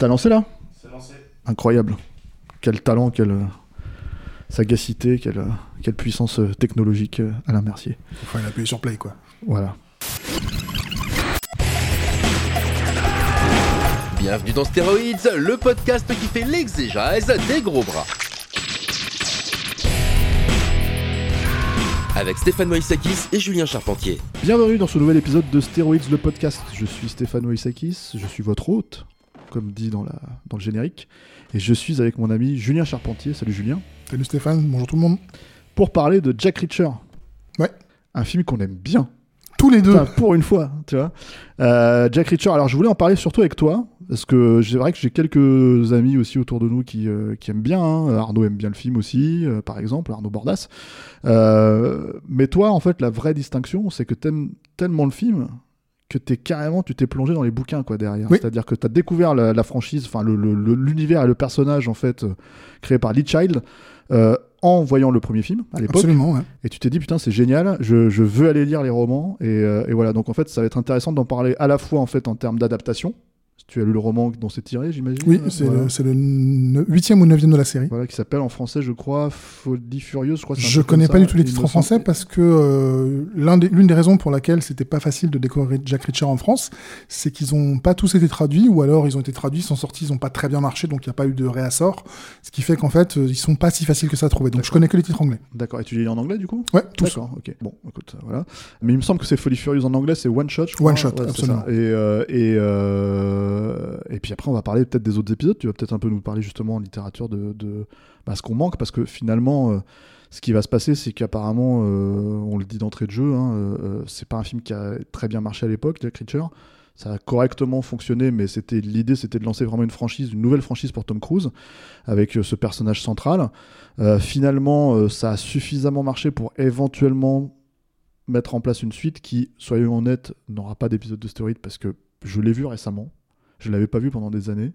T'as lancé là? C'est lancé. Incroyable. Quel talent, quelle euh, sagacité, quelle, euh, quelle puissance euh, technologique, Alain Mercier. Il faut aller appuyer sur play, quoi. Voilà. Bienvenue dans Stéroïdes, le podcast qui fait l'exégèse des gros bras. Avec Stéphane Moïsakis et Julien Charpentier. Bienvenue dans ce nouvel épisode de Stéroïdes, le podcast. Je suis Stéphano Isakis, je suis votre hôte, comme dit dans, la, dans le générique. Et je suis avec mon ami Julien Charpentier. Salut Julien. Salut Stéphane, bonjour tout le monde. Pour parler de Jack Reacher. Ouais. Un film qu'on aime bien. Tous les deux. Enfin, pour une fois, tu vois. Euh, Jack Reacher, alors je voulais en parler surtout avec toi, parce que c'est vrai que j'ai quelques amis aussi autour de nous qui, euh, qui aiment bien. hein. Arnaud aime bien le film aussi, euh, par exemple, Arnaud Bordas. Euh, mais toi, en fait, la vraie distinction, c'est que t'aimes tellement le film que t'es carrément, tu t'es plongé dans les bouquins quoi derrière. Oui. C'est-à-dire que t'as découvert la, la franchise, enfin l'univers et le personnage en fait euh, créé par Lee Child euh, en voyant le premier film à l'époque. Absolument, ouais. Et tu t'es dit, putain, c'est génial, je, je veux aller lire les romans. Et, euh, et voilà, donc en fait, ça va être intéressant d'en parler à la fois en fait en termes d'adaptation. Tu as lu le roman dont c'est tiré, j'imagine Oui, c'est voilà. le, huitième ou neuvième de la série. Voilà, qui s'appelle en français, je crois, Folie Furieuse. Je, crois Je connais ça, pas du tout les titres en français parce que euh, des- l'une des raisons pour laquelle c'était pas facile de découvrir Jack Reacher en France, c'est qu'ils ont pas tous été traduits ou alors ils ont été traduits, sont sortis, ils ont pas très bien marché, donc il n'y a pas eu de réassort. Ce qui fait qu'en fait, euh, ils sont pas si faciles que ça à trouver. Donc je connais que les titres anglais. D'accord, et tu les lis en anglais du coup? Ouais, tous. D'accord, ok. Bon, écoute, euh, voilà. Mais il me semble que c'est Folie Furieuse en anglais, c'est One Shot, je crois. One Shot, absolument. Et, euh, et, euh, et puis après, on va parler peut-être des autres épisodes. Tu vas peut-être un peu nous parler justement en littérature de, bah, ce qu'on manque, parce que finalement, euh, ce qui va se passer, c'est qu'apparemment, euh, on le dit d'entrée de jeu, hein, euh, euh, c'est pas un film qui a très bien marché à l'époque, Jack Reacher. Ça a correctement fonctionné, mais c'était l'idée, c'était de lancer vraiment une franchise, une nouvelle franchise pour Tom Cruise, avec euh, ce personnage central. Euh, finalement, euh, ça a suffisamment marché pour éventuellement mettre en place une suite qui, soyons honnêtes, n'aura pas d'épisode de stéroïde parce que je l'ai vu récemment. Je l'avais pas vu pendant des années.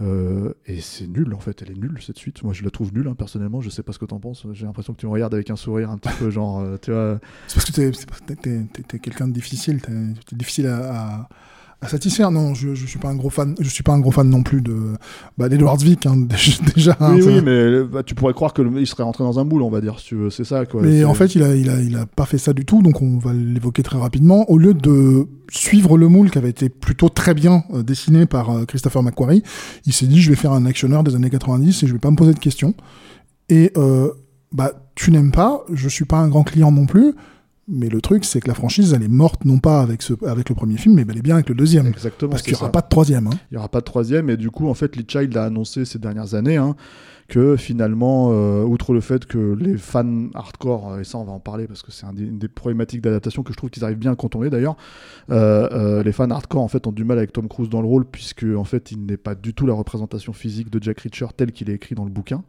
Euh, et c'est nul en fait, elle est nulle cette suite. Moi je la trouve nulle hein, personnellement, je sais pas ce que t'en penses. J'ai l'impression que tu me regardes avec un sourire un petit peu genre, euh, vois. C'est parce que t'es- t'es quelqu'un de difficile, t'es difficile à- à satisfaire. Non, je, je suis pas un gros fan. Je suis pas un gros fan non plus de bah, d'Edward Zwick hein, déjà. hein, oui, oui, mais bah, tu pourrais croire que le- il serait rentré dans un moule, on va dire, si. C'est ça quoi. Mais en fait, il a, il, a, il a pas fait ça du tout, donc on va l'évoquer très rapidement. Au lieu de suivre le moule qui avait été plutôt très bien euh, dessiné par euh, Christopher McQuarrie, il s'est dit je vais faire un actionneur des années 90 et je vais pas me poser de questions. Et euh, bah, tu n'aimes pas, je suis pas un grand client non plus, mais le truc c'est que la franchise elle est morte non pas avec, ce, avec le premier film, mais bel et bien avec le deuxième. Exactement. Parce qu'il n'y aura ça. pas de troisième. Hein. Il n'y aura pas de troisième. Et du coup, en fait, Lee Child a annoncé ces dernières années hein, que finalement, euh, outre le fait que les fans hardcore, euh, et ça on va en parler parce que c'est un une des problématiques d'adaptation que je trouve qu'ils arrivent bien à contourner d'ailleurs, euh, euh, les fans hardcore en fait ont du mal avec Tom Cruise dans le rôle puisque en fait il n'est pas du tout la représentation physique de Jack Reacher tel qu'il est écrit dans le bouquin.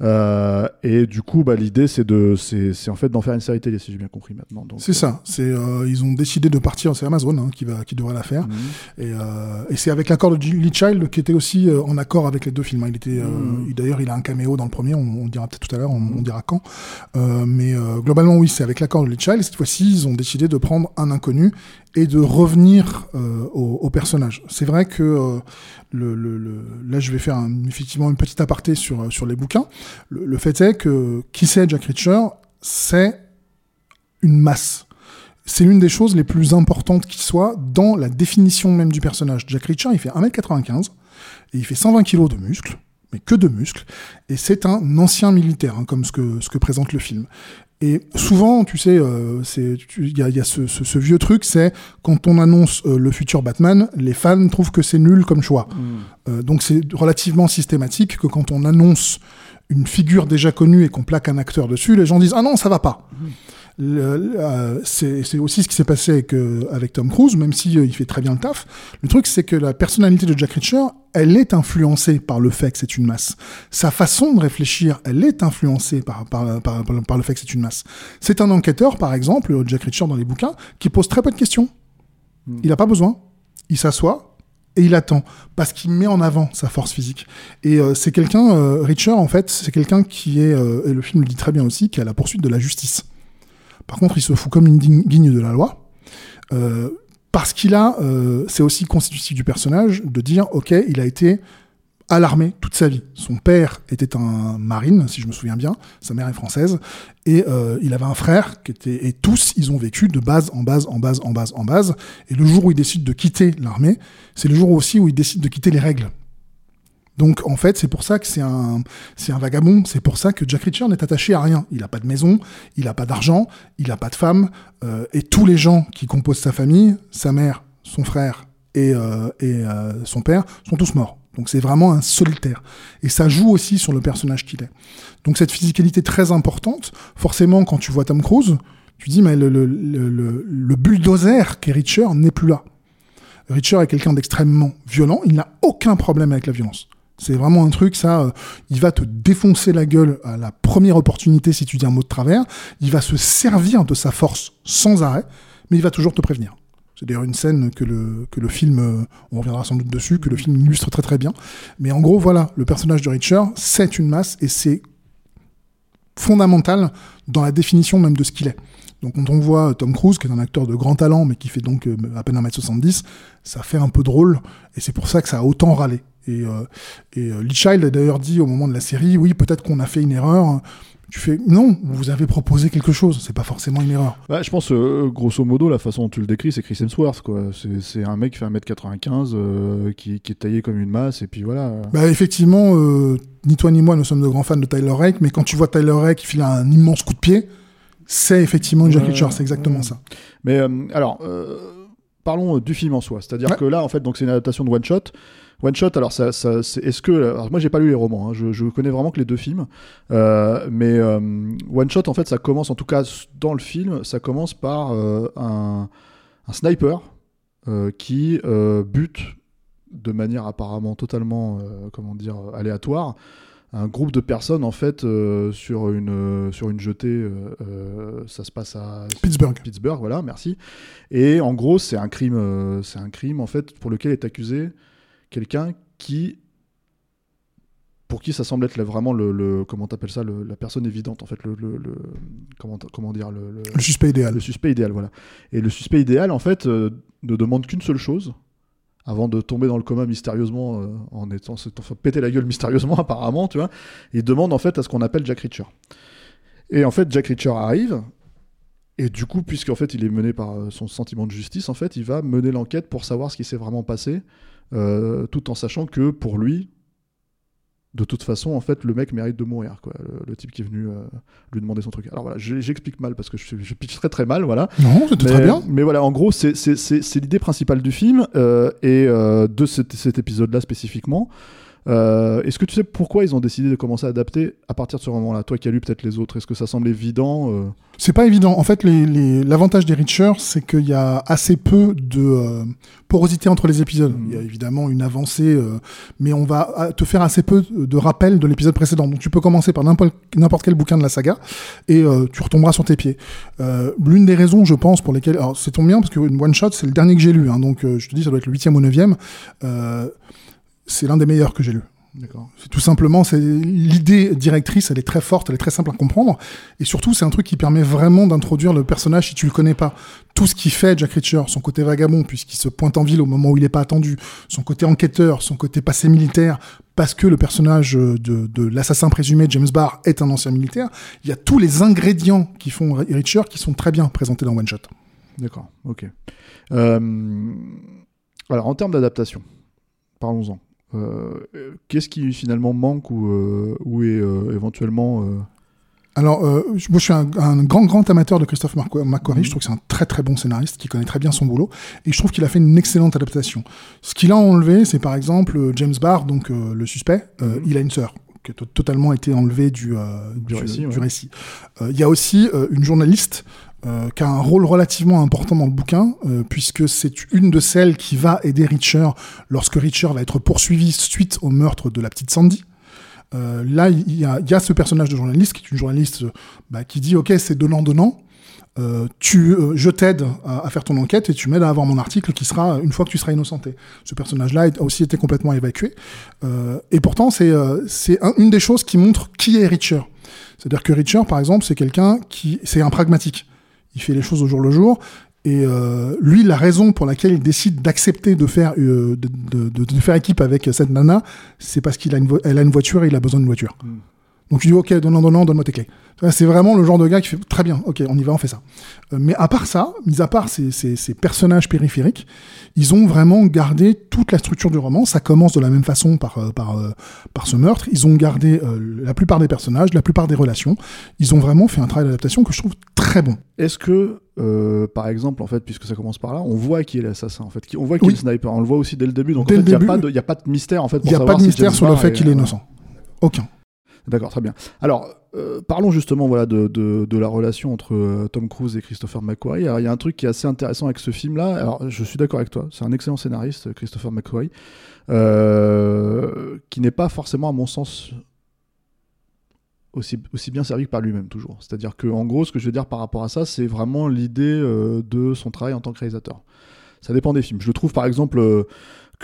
Euh, et du coup, bah, l'idée c'est de, c'est, c'est en fait d'en faire une série télé si j'ai bien compris maintenant. Donc, C'est ça. C'est euh, ils ont décidé de partir. C'est Amazon hein, qui va qui devrait la faire. Mhm. Et, euh, et c'est avec l'accord de Lee Child qui était aussi euh, en accord avec les deux films. hein. Il était, euh, Mhm. il- d'ailleurs, il a un caméo dans le premier. On, on dira peut-être tout à l'heure. On, on dira quand. Euh, mais euh, globalement, oui, c'est avec l'accord de Lee Child. Cette fois-ci, ils ont décidé de prendre un inconnu et de revenir euh, au, personnage. C'est vrai que euh, le, le- le- là, je vais faire effectivement une petite aparté sur sur les bouquins. Le, le fait est que qui c'est Jack Reacher, c'est une masse c'est l'une des choses les plus importantes qui soit dans la définition même du personnage. Jack Reacher, il fait 1m95 et il fait 120 kg de muscles, mais que de muscles, et c'est un ancien militaire, hein, comme ce que, ce que présente le film. Et souvent, tu sais, euh, il y a, il y a ce, ce- ce vieux truc, c'est quand on annonce euh, le futur Batman, les fans trouvent que c'est nul comme choix. Mhm. Euh, donc c'est relativement systématique que quand on annonce une figure déjà connue et qu'on plaque un acteur dessus, les gens disent ah non ça va pas. Le- euh, c'est aussi ce qui s'est passé avec, euh, avec Tom Cruise, même si euh, il fait très bien le taf. Le truc, c'est que la personnalité de Jack Reacher, elle est influencée par le fait que c'est une masse. Sa façon de réfléchir, elle est influencée par, par, par, le fait que c'est une masse. C'est un enquêteur, par exemple, Jack Reacher dans les bouquins, qui pose très peu de questions. Il n'a pas besoin. Il s'assoit et il attend parce qu'il met en avant sa force physique. Et euh, c'est quelqu'un, euh, Reacher, en fait, c'est quelqu'un qui est, euh, et le film le dit très bien aussi, qui est à la poursuite de la justice. Par contre, il se fout comme une guigne de la loi. Parce qu'il a, c'est aussi constitutif du personnage de dire, ok, il a été à l'armée toute sa vie. Son père était un marine, si je me souviens bien. Sa mère est française. Et euh, il avait un frère qui. Et tous, ils ont vécu de base en base, en base, en base, en base. Et le jour où il décide de quitter l'armée, c'est le jour aussi où il décide de quitter les règles. Donc en fait, c'est pour ça que c'est un, vagabond. C'est pour ça que Jack Reacher n'est attaché à rien. Il n'a pas de maison, il n'a pas d'argent, il n'a pas de femme. euh, et tous les gens qui composent sa famille, sa mère, son frère et, et euh, son père, sont tous morts. Donc c'est vraiment un solitaire. Et ça joue aussi sur le personnage qu'il est. Donc cette physicalité très importante, forcément quand tu vois Tom Cruise, tu dis mais le, bulldozer qu'est Reacher n'est plus là. Reacher est quelqu'un d'extrêmement violent, il n'a aucun problème avec la violence. C'est vraiment un truc, ça, euh, il va te défoncer la gueule à la première opportunité si tu dis un mot de travers, il va se servir de sa force sans arrêt, mais il va toujours te prévenir. C'est d'ailleurs une scène que le, que le film, euh, on reviendra sans doute dessus, que le film illustre très très bien. Mais en gros, voilà, le personnage de Reacher, c'est une masse et c'est fondamental dans la définition même de ce qu'il est. Donc quand on voit Tom Cruise, qui est un acteur de grand talent, mais qui fait donc euh, à peine 1m70, ça fait un peu drôle, et c'est pour ça que ça a autant râlé. Et, euh, et euh, Lee Child a d'ailleurs dit au moment de la série, oui, peut-être qu'on a fait une erreur. Tu fais, non, vous avez proposé quelque chose, c'est pas forcément une erreur. Bah, je pense, euh, grosso modo, la façon dont tu le décris, c'est Chris Hemsworth. quoi. C'est un mec qui fait 1m95, euh, qui, qui est taillé comme une masse, et puis voilà. Bah effectivement, euh, ni toi ni moi, nous sommes de grands fans de Tyler Rake, mais quand tu vois Tyler Rake qui file un immense coup de pied, c'est effectivement Jack Ouais, Reacher, c'est exactement ça. Mais euh, alors, parlons du film en soi. C'est-à-dire Ouais. que là, en fait, donc c'est une adaptation de One Shot. One Shot, alors ça, est-ce que, alors moi j'ai pas lu les romans, hein, je, je connais vraiment que les deux films, euh, mais euh, One Shot, en fait, ça commence, en tout cas dans le film, ça commence par euh, un, un sniper qui bute de manière apparemment totalement, comment dire, aléatoire, un groupe de personnes en fait euh, sur une euh, sur une jetée. euh, ça se passe à Pittsburgh. Pittsburgh, voilà, merci. Et en gros, c'est un crime, c'est un crime en fait pour lequel est accusé quelqu'un qui, pour qui ça semble être vraiment le, le- comment t'appelles ça, le- la personne évidente en fait, le, comment comment dire le, suspect idéal. le suspect idéal, voilà. Et le suspect idéal, en fait, euh, ne demande qu'une seule chose, avant de tomber dans le coma mystérieusement, euh, en étant se fait péter la gueule mystérieusement apparemment, tu vois. Il demande en fait à ce qu'on appelle Jack Reacher. Et en fait, Jack Reacher arrive. Et du coup, puisqu'en fait il est mené par euh, son sentiment de justice, en fait, il va mener l'enquête pour savoir ce qui s'est vraiment passé, euh, tout en sachant que pour lui, de toute façon, en fait, le mec mérite de mourir, quoi. Le, le type qui est venu euh, lui demander son truc. Alors voilà, je- j'explique mal parce que je, je pitch très très mal, voilà. Non, c'était très bien. mais voilà, en gros, c'est l'idée principale du film euh, et euh, de cet, cet épisode-là spécifiquement. Euh, Est-ce que tu sais pourquoi ils ont décidé de commencer à adapter à partir de ce moment-là? Toi qui as lu peut-être les autres, est-ce que ça semble évident euh? C'est pas évident. En fait, les- les- l'avantage des Reacher, c'est qu'il y a assez peu de euh, porosité entre les épisodes. Il y a évidemment une avancée, euh, mais on va te faire assez peu de rappels de l'épisode précédent. Donc tu peux commencer par n'importe quel bouquin de la saga et tu retomberas sur tes pieds. L'une des raisons, je pense, pour lesquelles... Alors c'est tombe bien parce que une one shot, c'est le dernier que j'ai lu. hein, donc je te dis, ça doit être le huitième ou neuvième. Euh, c'est l'un des meilleurs que j'ai lu. Tout simplement, c'est l'idée directrice, elle est très forte, elle est très simple à comprendre, et surtout c'est un truc qui permet vraiment d'introduire le personnage si tu le connais pas. Tout ce qui fait Jack Reacher, son côté vagabond puisqu'il se pointe en ville au moment où il est pas attendu, son côté enquêteur, son côté passé militaire, parce que le personnage de, de l'assassin présumé James Barr est un ancien militaire. Il y a tous les ingrédients qui font Reacher qui sont très bien présentés dans One Shot. D'accord, ok. Euh, alors, en termes d'adaptation, parlons-en. Euh, euh, Qu'est-ce qui finalement manque ou, euh, ou est éventuellement. Alors, euh, moi, je suis un, un grand, grand amateur de Christophe McQuarrie. Mhm. Je trouve que c'est un très, très bon scénariste qui connaît très bien son boulot. Et je trouve qu'il a fait une excellente adaptation. Ce qu'il a enlevé, c'est par exemple James Barr, donc euh, le suspect, euh, il a une sœur. qui a to- totalement été enlevé du, du, récit, ouais. Il y a aussi une journaliste euh, qui a un rôle relativement important dans le bouquin, euh, puisque c'est une de celles qui va aider Richard lorsque Richard va être poursuivi suite au meurtre de la petite Sandy. Euh, là, il y y a ce personnage de journaliste qui est une journaliste bah, qui dit Ok, c'est donnant-donnant. Euh, euh, je t'aide à, faire ton enquête et tu m'aides à avoir mon article qui sera une fois que tu seras innocenté. Ce personnage-là a aussi été complètement évacué. Euh, et pourtant, c'est euh, c'est un- une des choses qui montre qui est Richard. C'est-à-dire que Richard, par exemple, c'est quelqu'un qui, c'est un pragmatique. Il fait les choses au jour le jour. Et euh, lui, la raison pour laquelle il décide d'accepter de faire euh, de, de- faire équipe avec cette nana, c'est parce qu'il a une elle a une voiture et il a besoin d'une voiture. Mm. Donc il dit ok, donnant, donnant, donne-moi tes clés. Tu C'est vraiment le genre de gars qui fait très bien, ok, on y va, on fait ça. Euh, mais à part ça, mis à part ces, ces- ces personnages périphériques, ils ont vraiment gardé toute la structure du roman. Ça commence de la même façon par, euh, par, euh, par ce meurtre. Ils ont gardé la plupart des personnages, la plupart des relations. Ils ont vraiment fait un travail d'adaptation que je trouve très bon. Est-ce que, euh, par exemple, en fait, puisque ça commence par là, on voit qui est l'assassin, en fait, on voit qui est le sniper, on le voit aussi dès le début, donc Dès en fait, il n'y a, pas de- il y a pas de mystère, en fait, Il n'y a savoir pas de mystère sur le fait qu'il est innocent. Aucun. D'accord, très bien. Alors, euh, parlons justement voilà, de, la relation entre euh, Tom Cruise et Christopher McQuarrie. Alors, il y a un truc qui est assez intéressant avec ce film-là. Alors, je suis d'accord avec toi, c'est un excellent scénariste, Christopher McQuarrie, euh, qui n'est pas forcément, à mon sens, aussi, bien servi que par lui-même, toujours. C'est-à-dire que, en gros, ce que je veux dire par rapport à ça, c'est vraiment l'idée de son travail en tant que réalisateur. Ça dépend des films. Je le trouve, par exemple.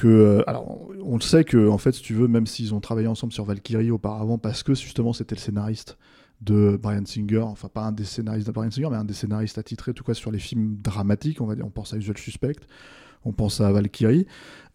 Euh, que alors on le sait que en fait si tu veux même s'ils ont travaillé ensemble sur Valkyrie auparavant parce que justement c'était le scénariste de Brian Singer enfin pas un des scénaristes de Brian Singer mais un des scénaristes attitrés tout cas sur les films dramatiques on va dire on pense à Usual Suspect on pense à Valkyrie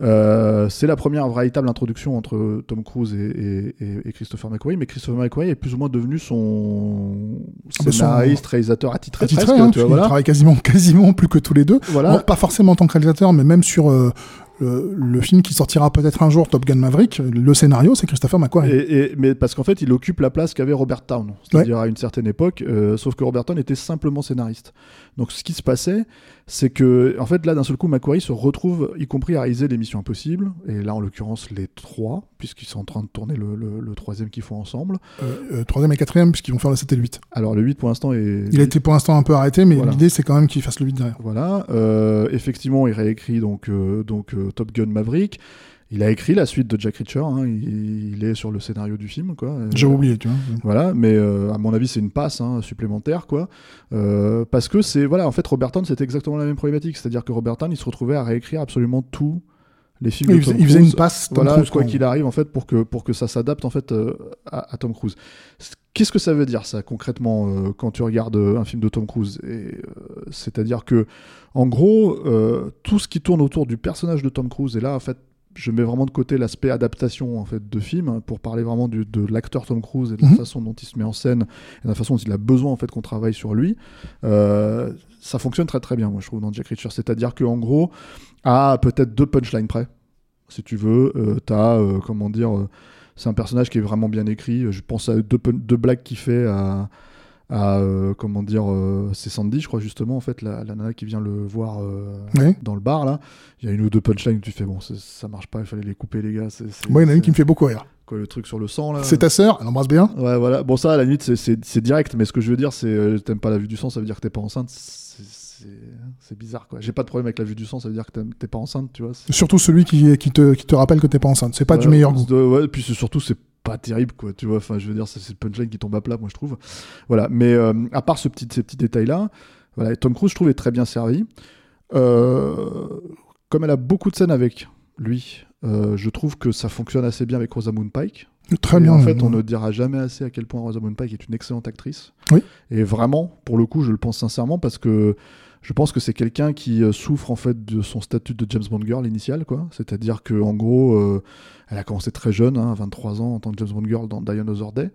Euh, c'est la première véritable introduction entre Tom Cruise et, et- et- et Christopher McQuarrie mais Christopher McQuarrie est plus ou moins devenu son scénariste réalisateur attitré, Attitré, presque, hein, tu vois, voilà. travaillent quasiment, quasiment plus que tous les deux. Voilà. Pas forcément en tant que réalisateur, mais même sur euh, le, le film qui sortira peut-être un jour, Top Gun Maverick, le scénario, c'est Christopher McQuarrie. Et, et- mais parce qu'en fait, il occupe la place qu'avait Robert Town, c'est-à-dire à une certaine époque, euh, sauf que Robert Town était simplement scénariste. Donc ce qui se passait, c'est que, en fait, là, d'un seul coup, Macquarie se retrouve, y compris à réaliser les Missions Impossibles, et là, en l'occurrence, les trois, puisqu'ils sont en train de tourner le, le- le troisième qu'ils font ensemble. Euh, euh, troisième et quatrième, puisqu'ils vont faire le 7 et le 8. Alors, le 8 pour l'instant est. Il a été pour l'instant un peu arrêté, mais Voilà. l'idée, c'est quand même qu'il fasse le 8 derrière. Voilà, euh, effectivement, il réécrit donc, donc Top Gun Maverick. Il a écrit la suite de Jack Reacher, hein, il, il est sur le scénario du film, quoi. J'ai Euh, oublié, tu vois. Voilà, mais euh, à mon avis, c'est une passe hein, supplémentaire, quoi. Euh, parce que c'est. Voilà, en fait, Robert Town, c'était exactement la même problématique. C'est-à-dire que Robert Town, il se retrouvait à réécrire absolument tous les films Il de faisait, Tom il faisait Cruise. une passe, Tom voilà, Cruise, quoi qu'il arrive, en fait, pour que, pour que ça s'adapte, en fait, euh, à, à Tom Cruise. Qu'est-ce que ça veut dire, ça, concrètement, euh, quand tu regardes un film de Tom Cruise Et, euh, C'est-à-dire que, en gros, tout ce qui tourne autour du personnage de Tom Cruise, et là, en fait, je mets vraiment de côté l'aspect adaptation en fait de film hein, pour parler vraiment du- de l'acteur Tom Cruise et de la Mhm. façon dont il se met en scène et de la façon dont il a besoin en fait qu'on travaille sur lui. Euh, ça fonctionne très très bien, moi je trouve dans Jack Reacher. C'est-à-dire que en gros, à peut-être deux punchlines près, si tu veux, euh, t'as euh, comment dire, c'est un personnage qui est vraiment bien écrit. Je pense à deux, deux blagues qu'il fait à à euh, comment dire euh, c'est Sandy je crois justement en fait la, la nana qui vient le voir euh, dans le bar là il y a une ou deux punchlines tu fais bon ça marche pas il fallait les couper les gars c'est Moi, il y en a une qui me fait beaucoup rire. quoi le truc sur le sang là? C'est ta sœur, elle embrasse bien. ouais voilà bon ça à la limite c'est- direct mais ce que je veux dire c'est t'aimes pas la vue du sang ça veut dire que t'es pas enceinte c'est- bizarre quoi j'ai pas de problème avec la vue du sang ça veut dire que t'es pas enceinte tu vois Surtout celui qui, qui, te, qui te rappelle que t'es pas enceinte. C'est pas du meilleur goût. de- ouais, puis surtout, c'est pas terrible, quoi. Tu vois, enfin, je veux dire, c'est le punchline qui tombe à plat, moi, je trouve. Voilà. Mais euh, à part ce petit, ces petits détails-là, voilà, Tom Cruise, je trouve, est très bien servi. Euh, comme elle a beaucoup de scènes avec lui, euh, je trouve que ça fonctionne assez bien avec Rosamund Pike. Très Et bien. En fait, on ne dira jamais assez à quel point Rosamund Pike est une excellente actrice. Oui. Et vraiment, pour le coup, je le pense sincèrement parce que je pense que c'est quelqu'un qui euh, souffre en fait de son statut de James Bond girl initial, quoi. C'est-à-dire que en gros, euh, elle a commencé très jeune, hein, 23 ans, en tant que James Bond girl dans Die Another Day.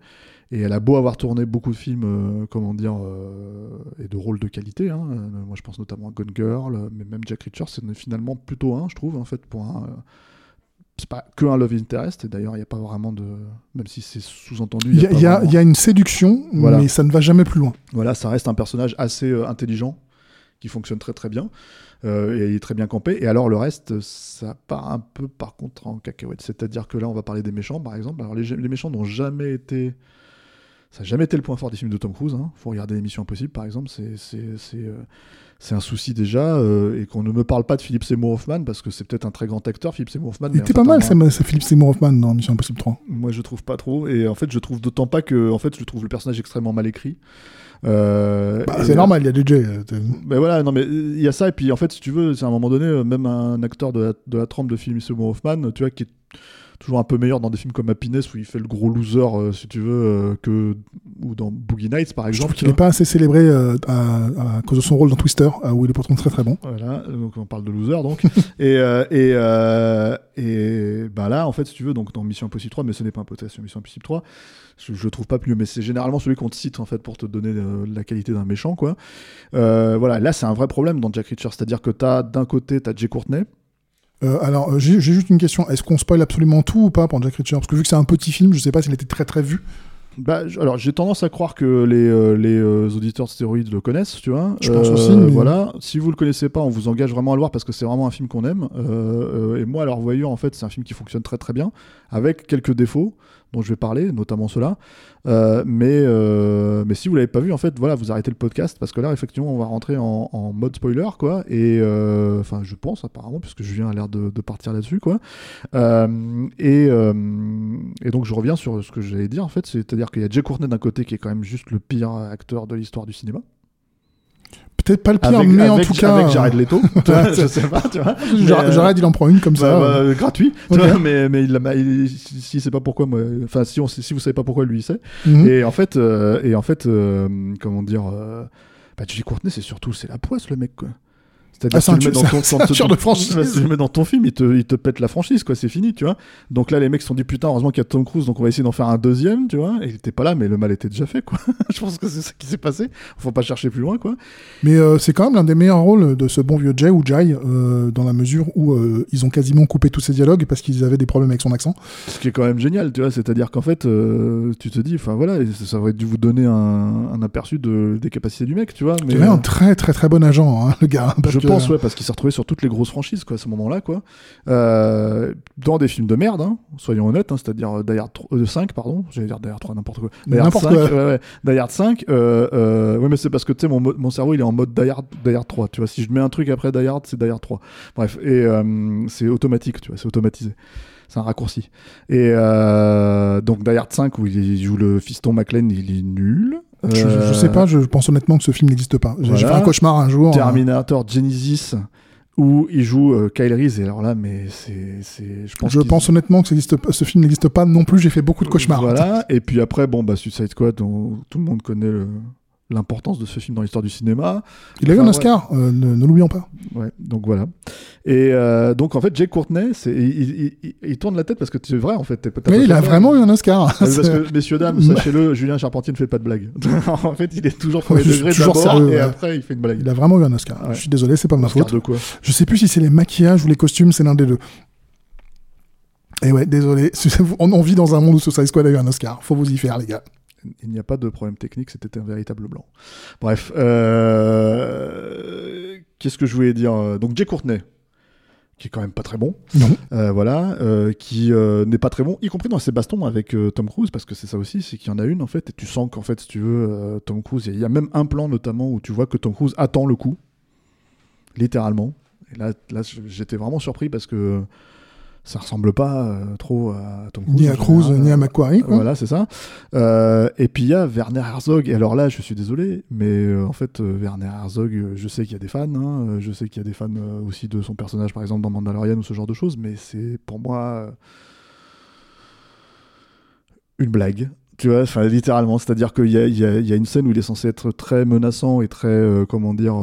Et elle a beau avoir tourné beaucoup de films, euh, comment dire, euh, et de rôles de qualité. hein. Moi, je pense notamment à Gone Girl, mais même Jack Reacher, c'est finalement plutôt un, je trouve, en fait, pour un. c'est pas que un love interest, et d'ailleurs, il n'y a pas vraiment de. Même si c'est sous-entendu. Il y, a- pas il y a- vraiment- il y a une séduction, Voilà. mais ça ne va jamais plus loin. Voilà, ça reste un personnage assez euh, intelligent qui fonctionne très très bien euh, et il est très bien campé. Et alors le reste, ça part un peu par contre en cacahuète. C'est-à-dire que là, on va parler des méchants, par exemple. Alors les, les méchants n'ont jamais été ça n'a jamais été le point fort des films de Tom Cruise. Hein. faut regarder Mission Impossible, par exemple. C'est, euh, c'est un souci déjà. euh, et qu'on ne me parle pas de Philippe Seymour Hoffman, parce que c'est peut-être un très grand acteur, Philippe Seymour Hoffman. Il était pas mal, ça, Philippe Seymour Hoffman dans Mission Impossible 3. Moi, je trouve pas trop. Et en fait, je trouve d'autant pas que, en fait, je trouve le personnage extrêmement mal écrit. Euh, Bah, c'est normal, il y a DJ. Mais voilà, non, mais il y a ça. Et puis, en fait, si tu veux, c'est à un moment donné, même un acteur de la, de la trempe de Philippe Seymour Hoffman, tu vois, qui est toujours un peu meilleur dans des films comme Happiness où il fait le gros loser, euh, si tu veux, euh, que ou dans Boogie Nights, par Je exemple. trouve tu qu'il n'est pas assez célébré euh, à, à cause de son rôle dans Twister, où il est pourtant très très bon. Voilà, donc on parle de loser donc. et et, et bah là, en fait, si tu veux, donc dans Mission Impossible 3, mais ce n'est pas un podcast Mission Impossible 3, je, je le trouve pas plus, mais c'est généralement celui qu'on te cite en fait pour te donner euh, la qualité d'un méchant, quoi. Euh, voilà, là c'est un vrai problème dans Jack Reacher, c'est-à-dire que t'as d'un côté t'as Jay Courtney, Euh, alors, euh, j'ai juste une question. Est-ce qu'on spoil absolument tout ou pas pour Jack Reacher? Parce que vu que c'est un petit film, je sais pas s'il était très très vu. Bah, alors j'ai tendance à croire que les, euh, les euh, auditeurs de stéroïdes le connaissent, tu vois. Je pense Euh, aussi, mais- Voilà. Si vous le connaissez pas, on vous engage vraiment à le voir parce que c'est vraiment un film qu'on aime. Et moi, alors voyure, en fait, c'est un film qui fonctionne très très bien, avec quelques défauts dont je vais parler, notamment ceux-là. Euh, mais, euh, si vous l'avez pas vu, en fait, voilà, vous arrêtez le podcast parce que là, effectivement, on va rentrer en, mode spoiler, quoi. Et euh, enfin, je pense apparemment, puisque Julien a l'air de, partir là-dessus, quoi. Et, euh, et donc je reviens sur ce que j'allais dire en fait, c'est-à-dire qu'il y a Jay Courtney d'un côté qui est quand même juste le pire acteur de l'histoire du cinéma. Peut-être pas le pire, avec, mais en tout cas. avec Jared Leto, tu vois, je sais pas, tu vois. Euh, Jared, il en prend une comme bah, ça. bah, gratuit, tu Ok. vois, mais, mais il, il- si, si c'est pas pourquoi moi, enfin si on si vous savez pas pourquoi lui il sait. Mhm. Et en fait, euh, et en fait, euh, comment dire, euh, bah, Jay Courtney c'est surtout c'est la poisse le mec quoi. C'est-à-dire Ah, c'est que tu le mets dans ton, c'est ton- un tueur ton- de franchise. si tu le mets dans ton film, il te, il te pète la franchise, quoi, c'est fini, tu vois. Donc là, les mecs se sont dit, putain, heureusement qu'il y a Tom Cruise, donc on va essayer d'en faire un deuxième, tu vois. Et il était pas là, mais le mal était déjà fait, quoi. Je pense que c'est ça qui s'est passé. Faut pas chercher plus loin, quoi. Mais euh, c'est quand même l'un des meilleurs rôles de ce bon vieux Jay ou Jai, euh, dans la mesure où euh, ils ont quasiment coupé tous ses dialogues parce qu'ils avaient des problèmes avec son accent. Ce qui est quand même génial, tu vois. C'est-à-dire qu'en fait, euh, tu te dis, enfin voilà, ça, aurait dû vous donner un, un aperçu de, des capacités du mec, tu vois. Mais, euh, un très très très bon agent, hein, le gars. parce je que- pense, ouais, parce qu'il s'est retrouvé sur toutes les grosses franchises, quoi, à ce moment-là, quoi. Euh, dans des films de merde, hein, soyons honnêtes, hein, c'est-à-dire euh, Die Hard 3, euh, 5, pardon, j'allais dire Die Hard 3, n'importe quoi. Die Hard N'importe 5, quoi. ouais, ouais. Die Hard 5, euh, euh, ouais, mais c'est parce que, tu sais, mon, mo- mon cerveau, il est en mode Die Hard, Die Hard 3, tu vois. Si je mets un truc après Die Hard, c'est Die Hard 3. Bref, et euh, c'est automatique, tu vois, c'est automatisé. C'est un raccourci. Et euh, donc Die Hard 5, où il joue le fiston McLean, il est nul. Je, je Euh, sais pas, je pense honnêtement que ce film n'existe pas. J'ai voilà. fait un cauchemar un jour. hein. Terminator Genesis où il joue euh, Kyle Reese et alors là mais c'est je pense Je pense honnêtement que ça existe pas- ce film n'existe pas non plus. J'ai fait beaucoup de cauchemars. voilà et puis après bon bah Suicide Squad dont tout le monde connaît le- l'importance de ce film dans l'histoire du cinéma Il a eu un Oscar, euh, ne, ne l'oublions pas. ouais donc voilà et euh, donc en fait Jake Courtney il, il- il- il tourne la tête parce que c'est vrai en fait Mais il a vraiment eu un Oscar. parce que messieurs dames sachez-le Julien Charpentier ne fait pas de blagues en fait il est toujours premier suis degré toujours d'abord sérieux, et ouais. après il fait une blague Il a vraiment eu un Oscar. Ouais. Je suis désolé, c'est pas de ma Oscar faute. de quoi? Je sais plus si c'est les maquillages ou les costumes, c'est l'un des deux. Et ouais, désolé. On, on vit dans un monde où Suicide Squad a eu un Oscar. Faut vous y faire, les gars. Il n'y a pas de problème technique, c'était un véritable blanc. Bref, euh, qu'est-ce que je voulais dire Donc Jay Courtney, qui est quand même pas très bon, Non. euh, voilà, euh, qui euh, n'est pas très bon, y compris dans ses bastons avec euh, Tom Cruise, parce que c'est ça aussi, c'est qu'il y en a une en fait, et tu sens qu'en fait, si tu veux, euh, Tom Cruise, il y, a- il y a même un plan notamment où tu vois que Tom Cruise attend le coup, littéralement. Et là, là j'étais vraiment surpris parce que ça ressemble pas euh, trop à Tom Cruise. Ni à Cruz, général. ni à Macquarie. quoi. Voilà, c'est ça. Euh, et puis il y a Werner Herzog. Et alors là, je suis désolé, mais euh, en fait, euh, Werner Herzog, euh, je sais qu'il y a des fans. hein, euh, je sais qu'il y a des fans euh, aussi de son personnage, par exemple, dans Mandalorian ou ce genre de choses. Mais c'est pour moi euh, une blague. Tu vois, enfin littéralement, c'est-à-dire qu'il y a, y, y une scène où il est censé être très menaçant et très, euh, comment dire,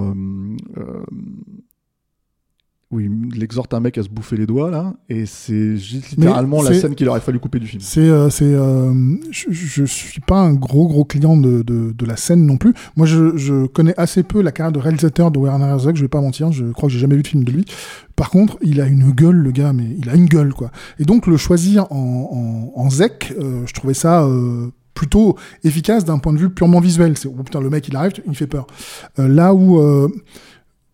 oui, il exhorte un mec à se bouffer les doigts là, et c'est littéralement la scène qu'il aurait fallu couper du film. C'est, euh, c'est, euh, je, je suis pas un gros gros client de, de, de la scène non plus. Moi, je, je connais assez peu la carrière de réalisateur de Werner Herzog. Je vais pas mentir, je crois que j'ai jamais vu de film de lui. Par contre, il a une gueule, le gars, mais il a une gueule quoi. Et donc le choisir en, en, en zec, euh, je trouvais ça. euh, plutôt efficace d'un point de vue purement visuel. C'est oh putain le mec il arrive, il fait peur. Euh, là où euh,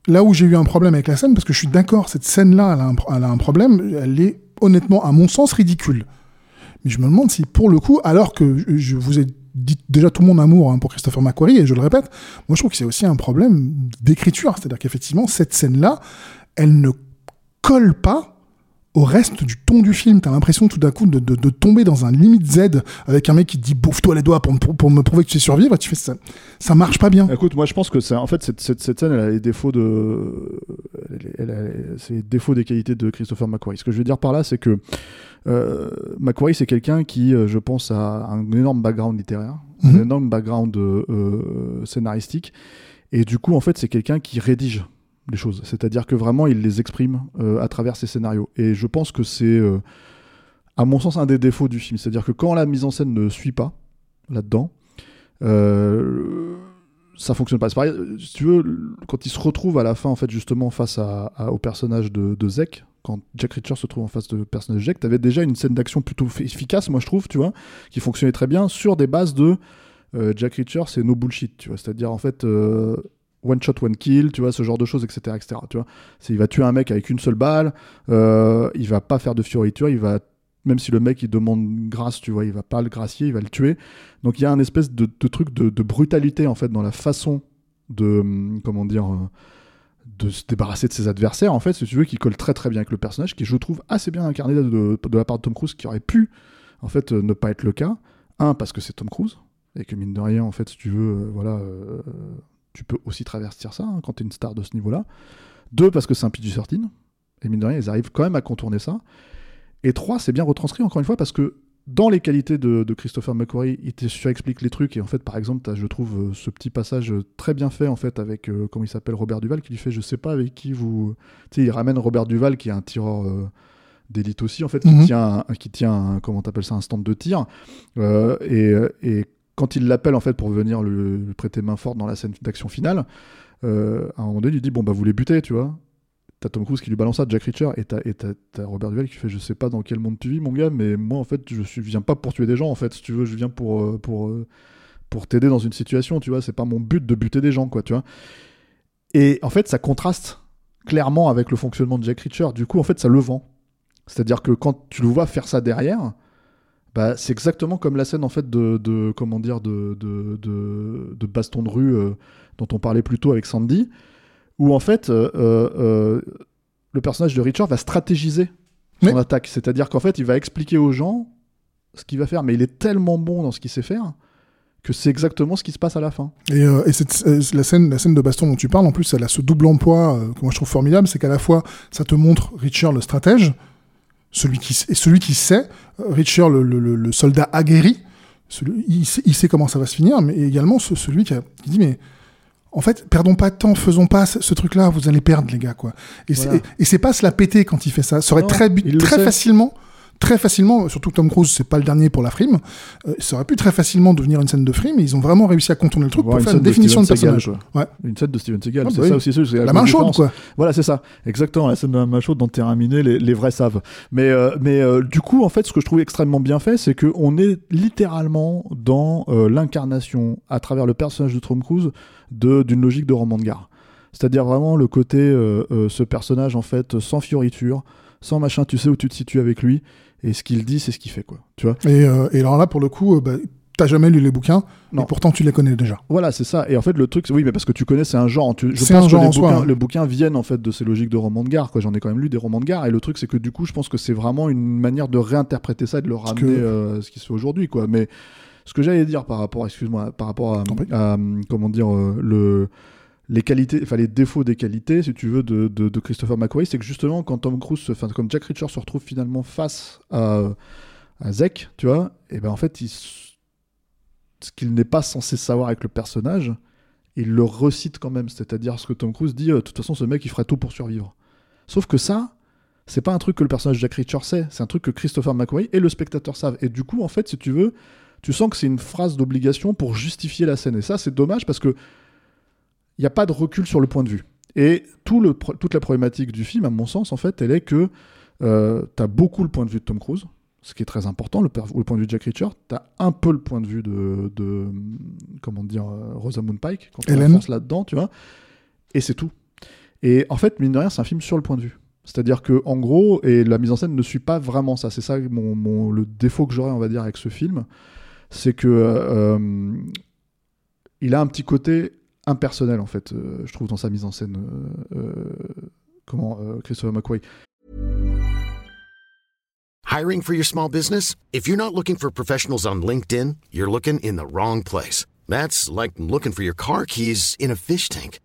là où j'ai eu un problème avec la scène, parce que je suis d'accord, cette scène-là, elle, a un- problème, elle est honnêtement, à mon sens, ridicule. Mais je me demande si, pour le coup, alors que je- je vous ai dit déjà tout mon amour hein, pour Christopher McQuarrie, et je le répète, moi je trouve que c'est aussi un problème d'écriture. C'est-à-dire qu'effectivement, cette scène-là, elle ne colle pas au reste du ton du film. T'as l'impression tout d'un coup de, de- de tomber dans un limite Z avec un mec qui te dit bouffe-toi les doigts pour, me- pour, pour me prouver que tu sais survivre. Et tu fais ça, ça marche pas bien. Écoute, moi je pense que c'est en fait cette, cette, cette scène, elle a les défauts de, elle, elle a- les défauts des qualités de Christopher McQuarrie. Ce que je veux dire par là, c'est que euh, McQuarrie, c'est quelqu'un qui, euh, je pense, a un énorme background littéraire, un Mhm. énorme background euh, scénaristique, et du coup, en fait, c'est quelqu'un qui rédige les choses. C'est-à-dire que vraiment, il les exprime euh, à travers ses scénarios. Et je pense que c'est, euh, à mon sens, un des défauts du film. C'est-à-dire que quand la mise en scène ne suit pas là-dedans, euh, ça fonctionne pas. C'est pareil, euh, si tu veux, quand il se retrouve à la fin, en fait, justement, face au personnage de, de Zek, quand Jack Reacher se trouve en face du personnage de Zek, t'avais déjà une scène d'action plutôt efficace, moi je trouve, tu vois, qui fonctionnait très bien sur des bases de Jack Reacher, c'est no bullshit, tu vois, c'est-à-dire en fait. One shot, one kill, tu vois, ce genre de choses, etc. etc. tu vois. Il va tuer un mec avec une seule balle, euh, il va pas faire de fioriture, il va, même si le mec il demande grâce, tu vois, il va pas le gracier, il va le tuer. Donc il y a un espèce de, truc de, brutalité en fait dans la façon de hum, comment dire euh, de se débarrasser de ses adversaires en fait si tu veux qui colle très très bien avec le personnage qui je trouve assez bien incarné de, la part de Tom Cruise qui aurait pu en fait euh, ne pas être le cas un parce que c'est Tom Cruise et que mine de rien en fait si tu veux euh, voilà tu peux aussi traverser ça hein, quand tu es une star de ce niveau là deux parce que c'est un PG-13 et mine de rien ils arrivent quand même à contourner ça et trois c'est bien retranscrit encore une fois parce que dans les qualités de, de Christopher McQuarrie, il te surexplique les trucs et en fait, par exemple, je trouve euh, ce petit passage euh, très bien fait en fait avec euh, comment il s'appelle Robert Duval qui lui fait, je sais pas avec qui vous, tu sais, il ramène Robert Duval qui est un tireur euh, d'élite aussi en fait, qui Mhm. tient, un- qui tient, un- comment t'appelles ça, un stand de tir Euh, et, et quand il l'appelle en fait pour venir le, prêter main forte dans la scène d'action finale, euh, à un moment donné, il dit bon bah vous les butez, tu vois. T'as Tom Cruise qui lui balance ça, Jack Reacher, et t'as Robert Duval qui fait Je sais pas dans quel monde tu vis, mon gars, mais moi, en fait, je suis, viens pas pour tuer des gens, en fait. Si tu veux, je viens pour, euh, pour, euh, pour t'aider dans une situation, tu vois. C'est pas mon but de buter des gens, quoi, tu vois. Et en fait, ça contraste clairement avec le fonctionnement de Jack Reacher. Du coup, en fait, ça le vend. C'est-à-dire que quand tu le vois faire ça derrière, bah, c'est exactement comme la scène en fait de, de comment dire de, de, baston de rue euh, dont on parlait plus tôt avec Sandy, où en fait euh, euh, euh, le personnage de Richard va stratégiser son Oui. attaque. C'est-à-dire qu'en fait, il va expliquer aux gens ce qu'il va faire, mais il est tellement bon dans ce qu'il sait faire que c'est exactement ce qui se passe à la fin. Et, euh, et cette, euh, la, scène, la scène de baston dont tu parles, en plus, elle a ce double emploi euh, que moi je trouve formidable, c'est qu'à la fois, ça te montre Richard le stratège, celui qui, celui qui sait, euh, Richard le, le- le- soldat aguerri, celui, il, sait, il sait comment ça va se finir, mais également ce- celui qui, a- qui dit, mais en fait, perdons pas de temps, faisons pas ce, ce truc-là, vous allez perdre, les gars, quoi. Et Voilà. c'est- pas se la péter quand il fait ça. Ça aurait Non, très, très sait. Très facilement, surtout que Tom Cruise, c'est pas le dernier pour la frime, euh, ça aurait pu très facilement devenir une scène de frime, et ils ont vraiment réussi à contourner le truc pour une faire une de définition de Seagal, personnage. Ouais. Une scène de Steven Seagal, Ah, c'est bah ça oui. aussi. c'est la main chaude, quoi. Voilà, c'est ça. Exactement, la scène de la main chaude dans Terrain miné, les, les vrais savent. Mais, euh, mais euh, du coup, en fait, ce que je trouve extrêmement bien fait, c'est qu'on est littéralement dans l'incarnation, à travers le personnage de Tom Cruise, d'une logique de roman de gare. C'est-à-dire vraiment le côté, ce personnage, en fait, sans fioriture, sans machin, tu sais où tu te situes avec lui, et ce qu'il dit, c'est ce qu'il fait, quoi. Tu vois Et, euh, et alors là, pour le coup, euh, bah, t'as jamais lu les bouquins, Non. et pourtant tu les connais déjà. Voilà, c'est ça. Et en fait, le truc, oui, mais parce que tu connais, c'est un genre. Tu- je pense un que genre les en soi, bouquins, hein. les bouquins viennent en fait de ces logiques de romans de gare. Quoi. J'en ai quand même lu des romans de gare. Et le truc, c'est que du coup, je pense que c'est vraiment une manière de réinterpréter ça et de le ramener que- euh, à ce qui se fait aujourd'hui, quoi. Mais ce que j'allais dire par rapport, excuse-moi, par rapport à, comment dire, euh, le les qualités, enfin les défauts des qualités, si tu veux, de, de, Christopher McQuarrie, c'est que justement quand Tom Cruise, se- enfin comme Jack Reacher se retrouve finalement face à, à Zek, tu vois, et ben en fait ce qu'il n'est pas censé savoir avec le personnage, il le recite quand même. C'est-à-dire ce que Tom Cruise dit, euh, de toute façon, ce mec, il ferait tout pour survivre. Sauf que ça, c'est pas un truc que le personnage Jack Reacher sait, c'est un truc que Christopher McQuarrie et le spectateur savent. Et du coup, en fait, si tu veux, tu sens que c'est une phrase d'obligation pour justifier la scène. Et ça, c'est dommage parce que il n'y a pas de recul sur le point de vue. Et tout le, toute la problématique du film, à mon sens, en fait, elle est que tu as beaucoup le point de vue de Tom Cruise, ce qui est très important, le, le point de vue de Jack Reacher. Tu as un peu le point de vue de, de comment dire, euh, Rosamund Pike, quand on enfonce là-dedans, tu vois. Et c'est tout. Et en fait, mine de rien, c'est un film sur le point de vue. C'est-à-dire que, en gros, et la mise en scène ne suit pas vraiment ça. C'est ça mon, mon- le défaut que j'aurais, on va dire, avec ce film, c'est que euh, il a un petit côté impersonnel en fait, euh, je trouve dans sa mise en scène. euh, euh, comment Christopher McQuarrie. Hiring for your small business? If you're not looking for professionals on LinkedIn, you're looking in the wrong place. That's like looking for your car keys in a fish tank.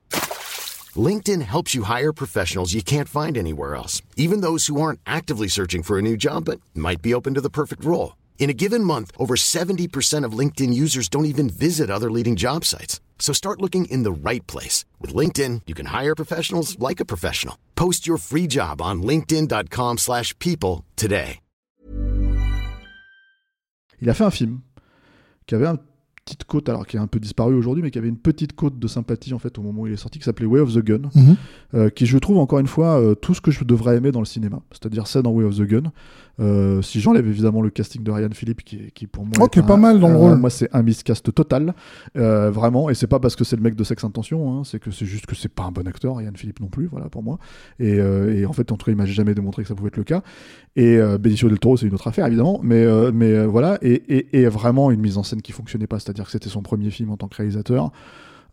LinkedIn helps you hire professionals you can't find anywhere else, even those who aren't actively searching for a new job but might be open to the perfect role. In a given month, over 70% of LinkedIn users don't even visit other leading job sites. So start looking in the right place. With LinkedIn, you can hire professionals like a professional. Post your free job on linkedin.com/people slash people today. Il a fait un film qui avait une petite côte, alors qui est un peu disparu aujourd'hui, mais qui avait une petite côte de sympathie en fait au moment où il est sorti, qui s'appelait Way of the Gun, Mhm. euh, qui je trouve encore une fois euh, tout ce que je devrais aimer dans le cinéma, c'est-à-dire ça dans Way of the Gun. Euh, si j'enlève évidemment le casting de Ryan Philippe, qui, est- qui pour moi Oh, qui est un- pas mal dans le rôle. Moi, c'est un miscast total, vraiment. Et c'est pas parce que c'est le mec de Sex Intention, hein, c'est que c'est juste que c'est pas un bon acteur, Ryan Philippe non plus, voilà pour moi. Et, et en fait, en tout cas, il m'a jamais démontré que ça pouvait être le cas. Et Benicio del Toro, c'est une autre affaire évidemment, mais mais voilà. Et, et, et vraiment une mise en scène qui fonctionnait pas, c'est-à-dire que c'était son premier film en tant que réalisateur.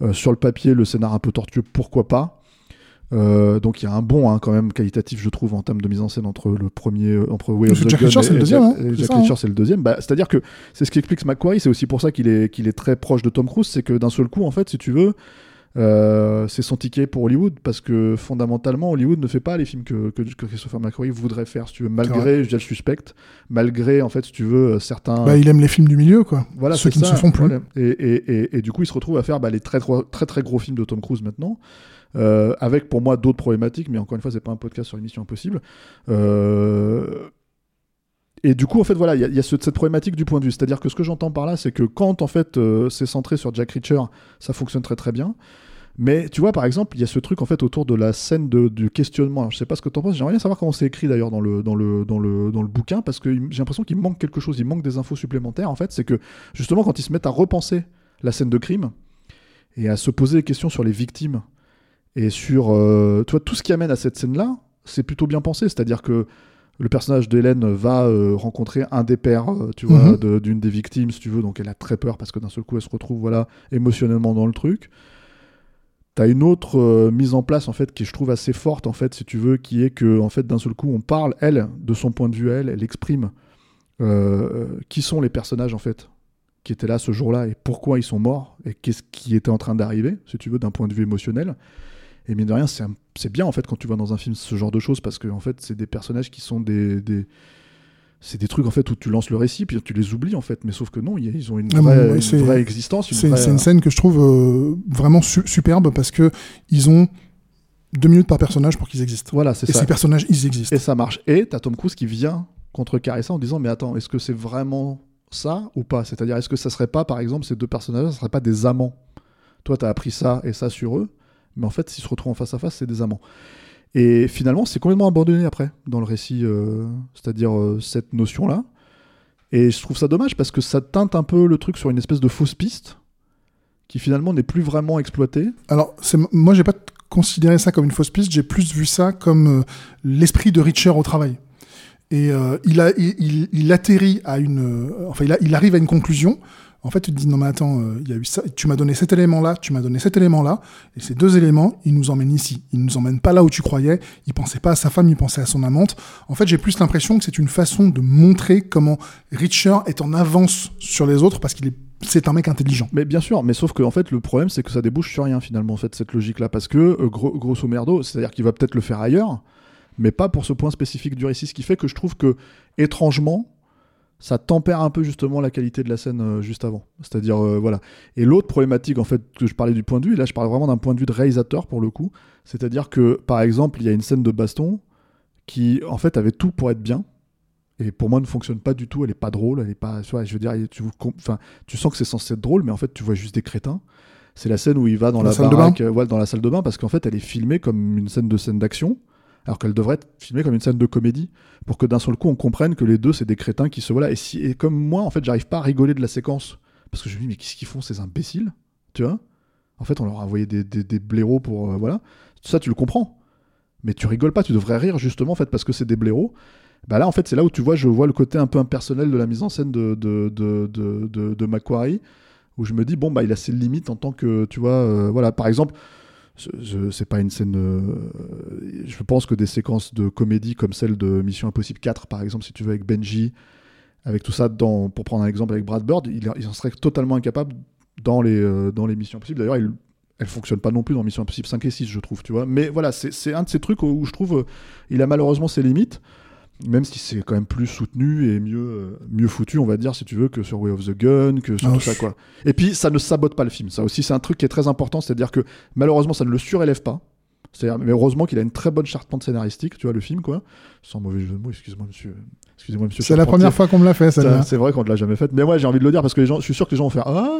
Euh, sur le papier, le scénar un peu tortueux, pourquoi pas. Euh, donc il y a un bon hein, quand même qualitatif je trouve en termes de mise en scène entre le premier euh, entre Way of the Jack Gun et- le deuxième, Jack, hein, Jack ça, c'est le deuxième bah, c'est à dire que c'est ce qui explique Macquarie c'est aussi pour ça qu'il est qu'il est très proche de Tom Cruise c'est que d'un seul coup en fait si tu veux euh, c'est son ticket pour Hollywood parce que fondamentalement Hollywood ne fait pas les films que, que, que Christopher McQuarrie voudrait faire si tu veux malgré je le suspecte malgré en fait si tu veux certains Bah, il aime les films du milieu, quoi. voilà, Ceux qui ne ça, se font plus. voilà. Et, et, et, et du coup, il se retrouve à faire bah, les très, très très très gros films de Tom Cruise maintenant, euh, avec pour moi d'autres problématiques, mais encore une fois, c'est pas un podcast sur l'émission impossible. Euh, Et du coup, en fait, voilà, il y a, il y a ce- cette problématique du point de vue. C'est-à-dire que ce que j'entends par là, c'est que quand en fait euh, c'est centré sur Jack Reacher, ça fonctionne très très bien. Mais tu vois, par exemple, il y a ce truc en fait autour de la scène de, du questionnement. Alors, je sais pas ce que tu en penses. J'aimerais bien savoir comment c'est écrit d'ailleurs dans le, dans, le, dans, le, dans le bouquin, parce que j'ai l'impression qu'il manque quelque chose. Il manque des infos supplémentaires. En fait, c'est que justement, quand ils se mettent à repenser la scène de crime et à se poser des questions sur les victimes et sur euh, tu vois, tout ce qui amène à cette scène-là, c'est plutôt bien pensé. C'est-à-dire que le personnage d'Hélène va euh, rencontrer un des pères, euh, tu vois, Mhm. de- d'une des victimes, si tu veux. Donc elle a très peur parce que d'un seul coup, elle se retrouve voilà émotionnellement dans le truc. T'as une autre euh, mise en place en fait qui je trouve assez forte en fait si tu veux qui est que en fait d'un seul coup on parle elle de son point de vue elle elle exprime euh, qui sont les personnages en fait qui étaient là ce jour-là et pourquoi ils sont morts et qu'est-ce qui était en train d'arriver si tu veux d'un point de vue émotionnel. Et mine de rien c'est bien en fait quand tu vois dans un film ce genre de choses parce que en fait c'est des personnages qui sont des c'est des trucs en fait où tu lances le récit puis tu les oublies en fait mais sauf que non ils ont une Ah, vraie, une existence C'est vraie- une scène que je trouve euh, vraiment su- superbe parce que ils ont deux minutes par personnage pour qu'ils existent. voilà c'est Et ça ces personnages, ils existent. Et ça marche. Et t'as Tom Cruise qui vient contrecarrer ça en disant Mais attends, est-ce que c'est vraiment ça ou pas? C'est-à-dire, est-ce que ça serait pas, par exemple, ces deux personnages, ça serait pas des amants? Toi, t'as appris ça et ça sur eux, mais en fait, s'ils se retrouvent en face à face, c'est des amants. Et finalement, c'est complètement abandonné après dans le récit, euh, c'est-à-dire euh, cette notion-là. Et je trouve ça dommage parce que ça teinte un peu le truc sur une espèce de fausse piste qui finalement n'est plus vraiment exploitée. Alors, moi, j'ai pas considéré ça comme une fausse piste, j'ai plus vu ça comme euh, l'esprit de Richer au travail. Et il, atterrit à une. enfin, il arrive à une conclusion. En fait, tu te dis non, mais attends, euh, y a eu ça, tu m'as donné cet élément-là, tu m'as donné cet élément-là, et ces deux éléments, ils nous emmènent ici. Ils nous emmènent pas là où tu croyais. Il pensait pas à sa femme, il pensait à son amante. En fait, j'ai plus l'impression que c'est une façon de montrer comment Richer est en avance sur les autres parce qu'il est, c'est un mec intelligent. Mais bien sûr, mais sauf que en fait le problème c'est que ça débouche sur rien finalement en fait cette logique là parce que euh, gros- grosso merdo, c'est-à-dire qu'il va peut-être le faire ailleurs, mais pas pour ce point spécifique du récit, ce qui fait que je trouve que étrangement ça tempère un peu justement la qualité de la scène euh, juste avant. C'est-à-dire euh, voilà. Et l'autre problématique en fait que je parlais du point de vue, et là je parle vraiment d'un point de vue de réalisateur pour le coup, c'est-à-dire que par exemple il y a une scène de baston qui en fait avait tout pour être bien. Et pour moi, ne fonctionne pas du tout. Elle est pas drôle. Elle est pas. tu vois, je veux dire, tu, enfin, tu sens que c'est censé être drôle, mais en fait, tu vois juste des crétins. C'est la scène où il va dans La la, salle de baraque, euh, ouais, dans la salle de bain, parce qu'en fait, elle est filmée comme une scène de scène d'action, alors qu'elle devrait être filmée comme une scène de comédie, pour que d'un seul coup, on comprenne que les deux, c'est des crétins qui se voilà. Et, si, et comme moi, en fait, j'arrive pas à rigoler de la séquence, parce que je me dis, mais qu'est-ce qu'ils font ces imbéciles, tu vois? En fait, on leur a envoyé des, des, blaireaux pour, euh, voilà. ça tu le comprends. Mais tu rigoles pas, tu devrais rire justement en fait parce que c'est des blaireaux. Bah là en fait c'est là où tu vois, je vois le côté un peu impersonnel de la mise en scène de, de, de- de Macquarie, où je me dis bon bah il a ses limites en tant que tu vois, euh, voilà par exemple. C'est pas une scène. euh, je pense que des séquences de comédie comme celle de Mission Impossible 4, par exemple, si tu veux, avec Benji, avec tout ça, pour prendre un exemple avec Brad Bird, il, en serait totalement incapable dans les, euh, dans les Missions Impossibles. D'ailleurs, il, elle fonctionne pas non plus dans Mission Impossible 5 et 6, je trouve, tu vois. Mais voilà, c'est un de ces trucs où, où je trouve euh, il a malheureusement ses limites, même si c'est quand même plus soutenu et mieux, euh, mieux foutu, on va dire, si tu veux, que sur Way of the Gun, que sur Ah, tout ça, quoi. Et puis, ça ne sabote pas le film. Ça aussi, c'est un truc qui est très important, c'est-à-dire que malheureusement, ça ne le surélève pas. C'est-à-dire, mais heureusement qu'il a une très bonne charpente scénaristique, tu vois, le film, quoi. Sans mauvais jeu de mots, excusez-moi, monsieur. Excusez-moi, monsieur. C'est la première fois qu'on me l'a fait, Ça, celle-là. C'est vrai qu'on ne l'a jamais faite. Mais moi, j'ai envie de le dire parce que les gens, je suis sûr que les gens vont faire Ah,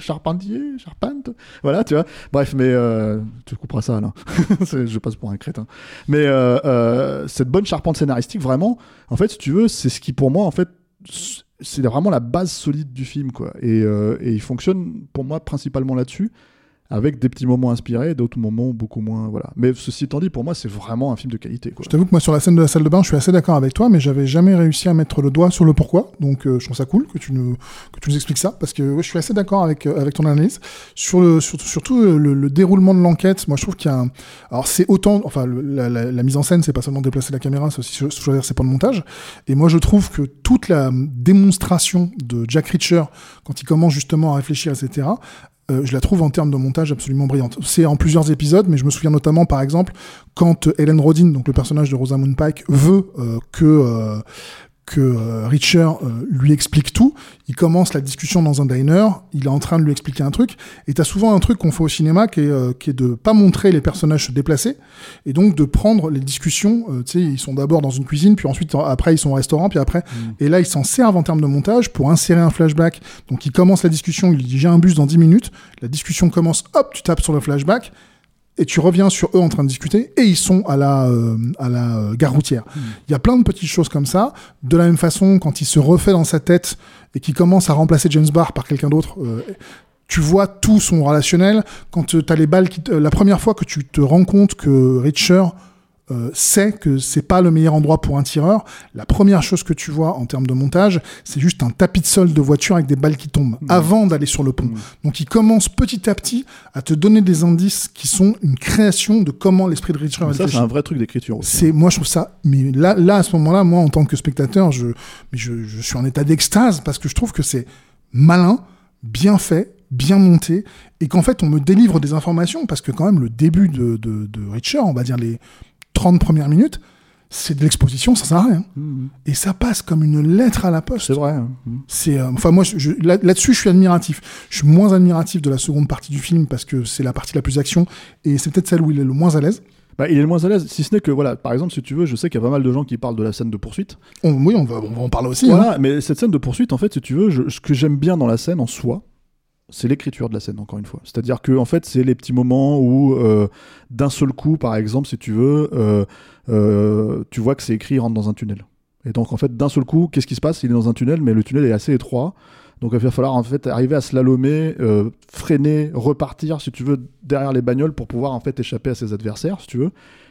charpentier, charpente. Voilà, tu vois. Bref, mais euh, tu couperas ça, là. Je passe pour un crétin. Mais euh, euh, cette bonne charpente scénaristique, vraiment, en fait, si tu veux, c'est ce qui, pour moi, en fait, c'est vraiment la base solide du film, quoi. Et, et il fonctionne, pour moi, principalement là-dessus. Avec des petits moments inspirés, d'autres moments beaucoup moins. Voilà. Mais ceci étant dit, pour moi, c'est vraiment un film de qualité. Quoi. Je t'avoue que moi, sur la scène de la salle de bain, je suis assez d'accord avec toi, mais j'avais jamais réussi à mettre le doigt sur le pourquoi. Donc, euh, je trouve ça cool que tu nous, que tu nous expliques ça, parce que ouais, je suis assez d'accord avec, euh, avec ton analyse. Sur le, sur- surtout euh, le, le déroulement de l'enquête, moi, je trouve qu'il y a un. Alors, c'est autant. Enfin, la, la- mise en scène, c'est pas seulement déplacer la caméra, c'est aussi cho- choisir ses points de montage. Et moi, je trouve que toute la démonstration de Jack Reacher, quand il commence justement à réfléchir, etc., euh, je la trouve en termes de montage absolument brillante. C'est en plusieurs épisodes, mais je me souviens notamment, par exemple, quand Helen Rodin, donc le personnage de Rosamund Pike, veut euh, que euh, que euh, Reacher euh, lui explique tout. Il commence la discussion dans un diner, il est en train de lui expliquer un truc, et t'as souvent un truc qu'on fait au cinéma qui est, euh, qui est de pas montrer les personnages se déplacer, et donc de prendre les discussions, euh, tu sais, ils sont d'abord dans une cuisine, puis ensuite, en- après, ils sont au restaurant, puis après, et là, ils s'en servent en termes de montage pour insérer un flashback. Donc, il commence la discussion, il dit j'ai un bus dans 10 minutes, la discussion commence, hop, tu tapes sur le flashback, et tu reviens sur eux en train de discuter, et ils sont à la, euh, à la euh, gare routière. Il y a plein de petites choses comme ça. De la même façon, quand il se refait dans sa tête et qu'il commence à remplacer James Barr par quelqu'un d'autre, euh, tu vois tout son relationnel. Quand tu as les balles qui la première fois que tu te rends compte que Richer euh, sait que c'est pas le meilleur endroit pour un tireur, la première chose que tu vois en termes de montage, c'est juste un tapis de sol de voiture avec des balles qui tombent avant d'aller sur le pont. Donc il commence petit à petit à te donner des indices qui sont une création de comment l'esprit de Richer Ça, c'est un vrai truc d'écriture. C'est moi je trouve ça mais là là à ce moment-là moi en tant que spectateur je mais je, je suis en état d'extase parce que je trouve que c'est malin, bien fait, bien monté et qu'en fait on me délivre des informations parce que quand même le début de de, de Richer, on va dire les 30 premières minutes, c'est de l'exposition, ça sert à rien. Mhm. Et ça passe comme une lettre à la poste. C'est vrai. hein. Mhm. C'est euh, enfin moi je, là- là-dessus je suis admiratif. Je suis moins admiratif de la seconde partie du film parce que c'est la partie la plus action et c'est peut-être celle où il est le moins à l'aise. Bah, il est le moins à l'aise, si ce n'est que, voilà, par exemple, si tu veux, je sais qu'il y a pas mal de gens qui parlent de la scène de poursuite. On- oui, on va, on va en parler aussi. hein. Voilà, mais cette scène de poursuite, en fait, si tu veux, je- ce que j'aime bien dans la scène en soi, c'est l'écriture de la scène, encore une fois. C'est-à-dire que, en fait, c'est les petits moments où, euh, d'un seul coup, par exemple, si tu veux, euh, euh, tu vois que c'est écrit, il rentre dans un tunnel. Et donc, en fait, d'un seul coup, qu'est-ce qui se passe? Il est dans un tunnel, mais le tunnel est assez étroit. Donc, il va falloir, en fait, arriver à slalomer, freiner, repartir, si tu veux, derrière les bagnoles pour pouvoir, en fait, échapper à ses adversaires, si tu veux.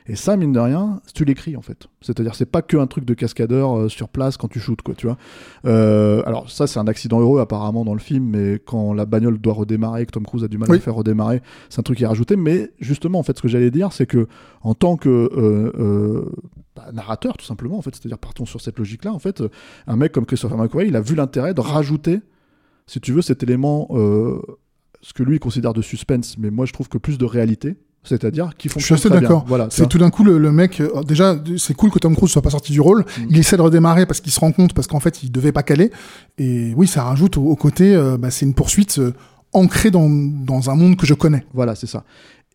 Et ça, mine de rien, tu l'écris en fait. C'est-à-dire, c'est pas que un truc de cascadeur euh, sur place quand tu shootes, quoi, tu vois. Euh, alors, ça, c'est un accident heureux apparemment dans le film, mais quand la bagnole doit redémarrer, que Tom Cruise a du mal à le faire redémarrer, c'est un truc qui est rajouté. Mais justement, en fait, ce que j'allais dire, c'est que en tant que euh, bah, narrateur, tout simplement, en fait, c'est-à-dire partons sur cette logique-là, en fait, un mec comme Christopher McQuarrie, il a vu l'intérêt de rajouter, si tu veux, cet élément, ce que lui il considère de suspense, mais moi je trouve que plus de réalité. C'est-à-dire qui Je suis assez d'accord. Voilà, C'est tout d'un coup le, le mec. euh, déjà, c'est cool que Tom Cruise soit pas sorti du rôle. Mm. Il essaie de redémarrer parce qu'il se rend compte parce qu'en fait il devait pas caler. Et oui, ça rajoute au, au côté. euh, bah, c'est une poursuite euh, ancrée dans, dans un monde que je connais. Voilà, c'est ça.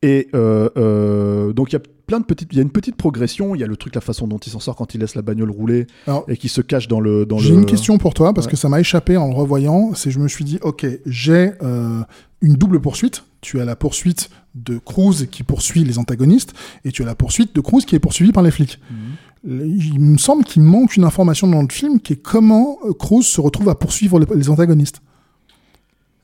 Et euh, euh, donc il y a plein de petites, il y a une petite progression. Il y a le truc, la façon dont il s'en sort quand il laisse la bagnole rouler Alors, et qui se cache dans le dans J'ai le. une question pour toi parce Ouais. que ça m'a échappé en le revoyant. C'est je me suis dit, ok, j'ai euh, une double poursuite. Tu as la poursuite de Cruz qui poursuit les antagonistes et tu as la poursuite de Cruz qui est poursuivi par les flics. Mhm. Il me semble qu'il manque une information dans le film qui est comment euh, Cruz se retrouve à poursuivre les antagonistes.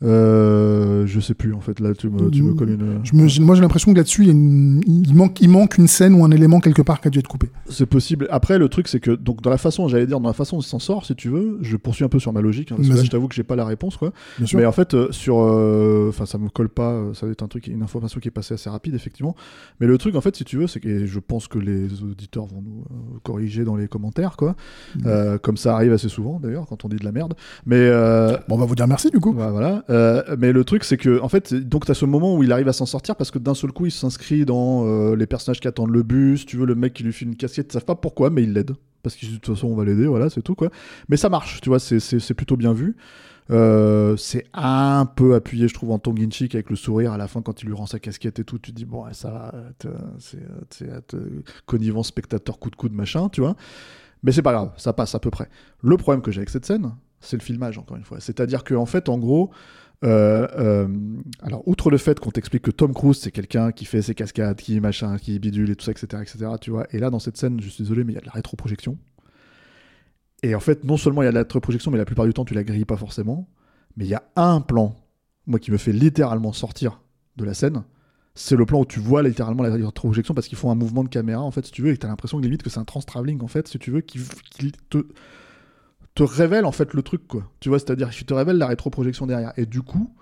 Euh, je sais plus en fait là tu me, tu me Mm. colles une. Je me- moi, j'ai l'impression que là-dessus, il, une- manque, il manque une scène ou un élément quelque part qui a dû être coupé. C'est possible. Après le truc c'est que donc dans la façon j'allais dire dans la façon il s'en sort si tu veux je poursuis un peu sur ma logique hein, parce que là je t'avoue que j'ai pas la réponse quoi. Bien sûr. Mais en fait, euh, sur, euh, enfin, ça me colle pas. Ça va être un truc, une information qui est passée assez rapide, effectivement. Mais le truc, en fait, si tu veux, c'est que et je pense que les auditeurs vont nous corriger dans les commentaires, quoi. Mm. Euh, comme ça arrive assez souvent, d'ailleurs, quand on dit de la merde. Mais Bon, on va vous dire merci du coup. Ouais, voilà. Euh, mais le truc, c'est que, en fait, donc tu as ce moment où il arrive à s'en sortir parce que d'un seul coup, il s'inscrit dans euh, les personnages qui attendent le bus. Tu veux, le mec qui lui file une casquette, ils savent pas pourquoi, mais il l'aide. Parce que de toute façon, on va l'aider, voilà, c'est tout, quoi. Mais ça marche, tu vois, c'est- plutôt bien vu. Euh, c'est un peu appuyé, je trouve, en tongue in cheek avec le sourire à la fin quand il lui rend sa casquette et tout. Tu dis, bon, ça va, c'est connivant spectateur coup de coude, machin, tu vois. Mais c'est pas grave, ça passe à peu près. Le problème que j'ai avec cette scène, c'est le filmage, encore une fois. C'est-à-dire qu'en fait, en gros, euh, euh, alors, outre le fait qu'on t'explique que Tom Cruise, c'est quelqu'un qui fait ses cascades, qui machin, qui bidule et tout ça, etc., etc., tu vois. Et là, dans cette scène, je suis désolé, mais il y a de la rétroprojection. Et en fait, non seulement il y a de la rétroprojection, mais la plupart du temps, tu la grilles pas forcément. Mais il y a un plan, moi, qui me fait littéralement sortir de la scène. C'est le plan où tu vois littéralement la rétroprojection parce qu'ils font un mouvement de caméra, en fait, si tu veux, et tu as l'impression limite que c'est un trans-travelling, en fait, si tu veux, qui te, te révèle, en fait, le truc, quoi. Tu vois, c'est-à-dire, qui te révèle la rétroprojection derrière. Et du coup,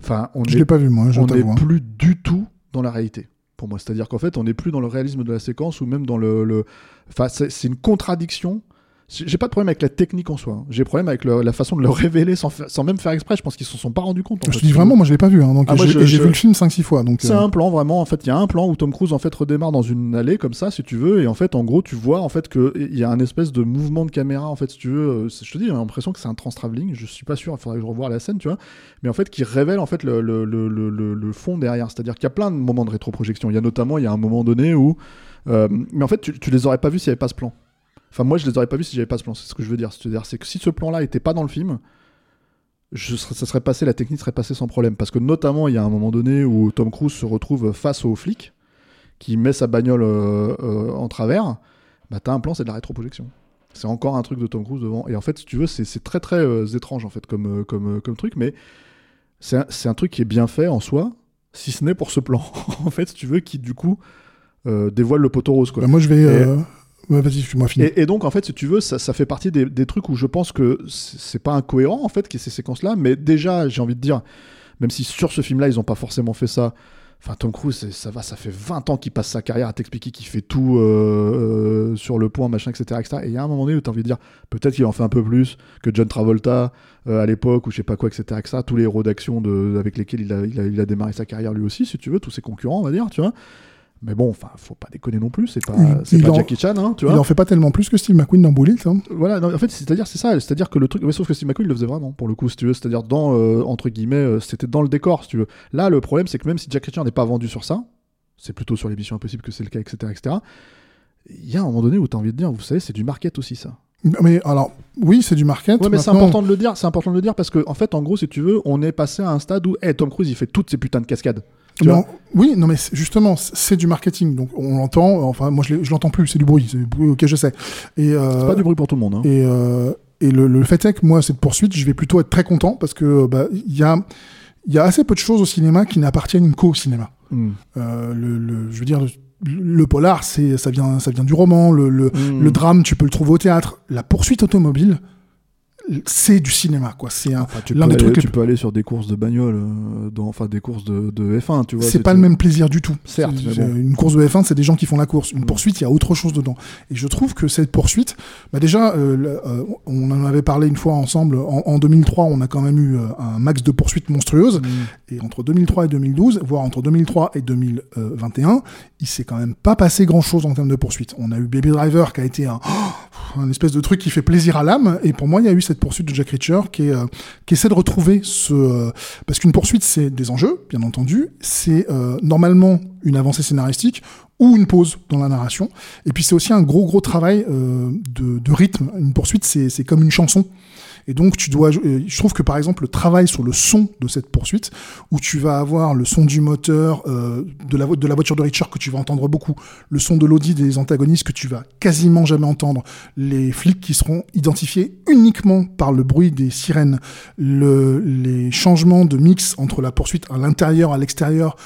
enfin, on Je est l'ai pas vu moi, je on n'est hein. plus du tout dans la réalité pour moi. C'est-à-dire qu'en fait, on n'est plus dans le réalisme de la séquence ou même dans le. le- Enfin, c'est une contradiction. J'ai pas de problème avec la technique en soi. hein. J'ai problème avec le- la façon de le révéler sans, sans même faire exprès. Je pense qu'ils se sont pas rendus compte. Je te dis vraiment, moi je l'ai pas vu, hein, donc Ah, j'ai je- vu le film 5-6 fois. C'est euh, un plan vraiment. En fait, il y a un plan où Tom Cruise en fait redémarre dans une allée comme ça, si tu veux, et en fait, en gros, tu vois en fait que il y a un espèce de mouvement de caméra en fait, si tu veux. euh, Je te dis, j'ai l'impression que c'est un trans-travelling. Je suis pas sûr. Il faudrait que je revoie la scène, tu vois. Mais en fait, qui révèle en fait le, le, le, le, le- le fond derrière. C'est-à-dire qu'il y a plein de moments de rétroprojection. Il y a notamment, il y a un moment donné où, euh, mais en fait, tu, tu les aurais pas vus s'il n'y avait pas ce plan. Enfin, moi, je les aurais pas vus si j'avais pas ce plan. C'est ce que je veux dire. C'est-à-dire, c'est que si ce plan-là était pas dans le film, je serais- ça serait passé, la technique serait passée sans problème. Parce que notamment, il y a un moment donné où Tom Cruise se retrouve face au flic qui met sa bagnole euh, euh, en travers. Bah, t'as un plan, c'est de la rétroprojection. C'est encore un truc de Tom Cruise devant. Et en fait, si tu veux, c'est c'est très très euh, étrange en fait comme, comme, comme truc, mais c'est un, c'est un truc qui est bien fait en soi, si ce n'est pour ce plan. en fait, si tu veux, qui du coup euh, dévoile le poteau rose. Quoi. bah, moi je vais. euh, Vas-y, moi fini. Et, donc, en fait, si tu veux, ça, fait partie des, trucs où je pense que c'est pas incohérent, en fait, qu'il y ait ces séquences-là, mais déjà, j'ai envie de dire, même si sur ce film-là, ils ont pas forcément fait ça. Enfin, Tom Cruise, ça va, ça fait 20 ans qu'il passe sa carrière à t'expliquer qu'il fait tout euh, euh, sur le point, machin, etc. etc. Et il y a un moment donné où tu as envie de dire, peut-être qu'il en fait un peu plus que John Travolta euh, à l'époque, ou je sais pas quoi, etc. etc. Tous les héros d'action avec lesquels il a démarré sa carrière lui aussi, si tu veux, tous ses concurrents, on va dire, tu vois. Mais bon, enfin, faut pas déconner non plus, c'est pas, Il- c'est il pas en- Jackie Chan, hein, tu Il vois. en fait pas tellement plus que Steve McQueen dans Bullet. Hein. Voilà, non, en fait, c'est-à-dire, c'est ça, c'est-à-dire que le truc, mais sauf que Steve McQueen il le faisait vraiment, pour le coup, si tu veux, c'est-à-dire dans, euh, entre guillemets, euh, c'était dans le décor, si tu veux. Là, le problème, c'est que même si Jack Reacher n'est pas vendu sur ça, c'est plutôt sur les missions impossibles que c'est le cas, etc., etc., il y a un moment donné où tu as envie de dire, vous savez, c'est du market aussi, ça. Mais alors, oui, c'est du market. Ouais, mais c'est important de le dire, c'est important de le dire parce que, en fait, en gros, si tu veux, on est passé à un stade où, hey, Tom Cruise, il fait toutes ces putains de cascades. Tu non, oui, non, mais justement, c'est du marketing. Donc, on l'entend. Enfin, moi, je l'entends plus. C'est du bruit. C'est du bruit. Ok, je sais. Et, euh, C'est pas du bruit pour tout le monde, hein. Et, euh, et le, le fait est que moi, cette poursuite, je vais plutôt être très content parce que bah, il y a, il y a assez peu de choses au cinéma qui n'appartiennent qu'au cinéma. Hmm. Euh, le, le- je veux dire, le, le polar, c'est, ça vient, ça vient du roman. Le, le, Hmm. le drame, tu peux le trouver au théâtre. La poursuite automobile, c'est du cinéma, quoi. C'est un, Enfin, tu, l'un peux des aller, trucs tu peux aller sur des courses de bagnole, euh, dans, enfin des courses de, de F1, tu vois. c'est pas le même plaisir du tout. Certes, C'est- mais c'est- bon. Une course de F1, c'est des gens qui font la course. Une Mm. poursuite, il y a autre chose dedans. Et je trouve que cette poursuite, bah déjà, euh, le- euh, on en avait parlé une fois ensemble. En, en 2003, on a quand même eu euh, un max de poursuites monstrueuses. Hmm. Et entre 2003 et 2012, voire entre 2003 et 2021, il s'est quand même pas passé grand chose en termes de poursuite. On a eu Baby Driver qui a été un, un espèce de truc qui fait plaisir à l'âme. Et pour moi, il y a eu cette poursuite de Jack Reacher qui, est, euh, qui essaie de retrouver ce. euh, parce qu'une poursuite, c'est des enjeux, bien entendu. C'est euh, normalement une avancée scénaristique ou une pause dans la narration. Et puis c'est aussi un gros, gros travail euh, de, de rythme. Une poursuite, c'est c'est comme une chanson. Et donc, tu dois, euh, je trouve que par exemple, le travail sur le son de cette poursuite, où tu vas avoir le son du moteur, euh, de, la, voiture de Richard que tu vas entendre beaucoup, le son de l'audi des antagonistes que tu vas quasiment jamais entendre, les flics qui seront identifiés uniquement par le bruit des sirènes, le, les changements de mix entre la poursuite à l'intérieur, à l'extérieur,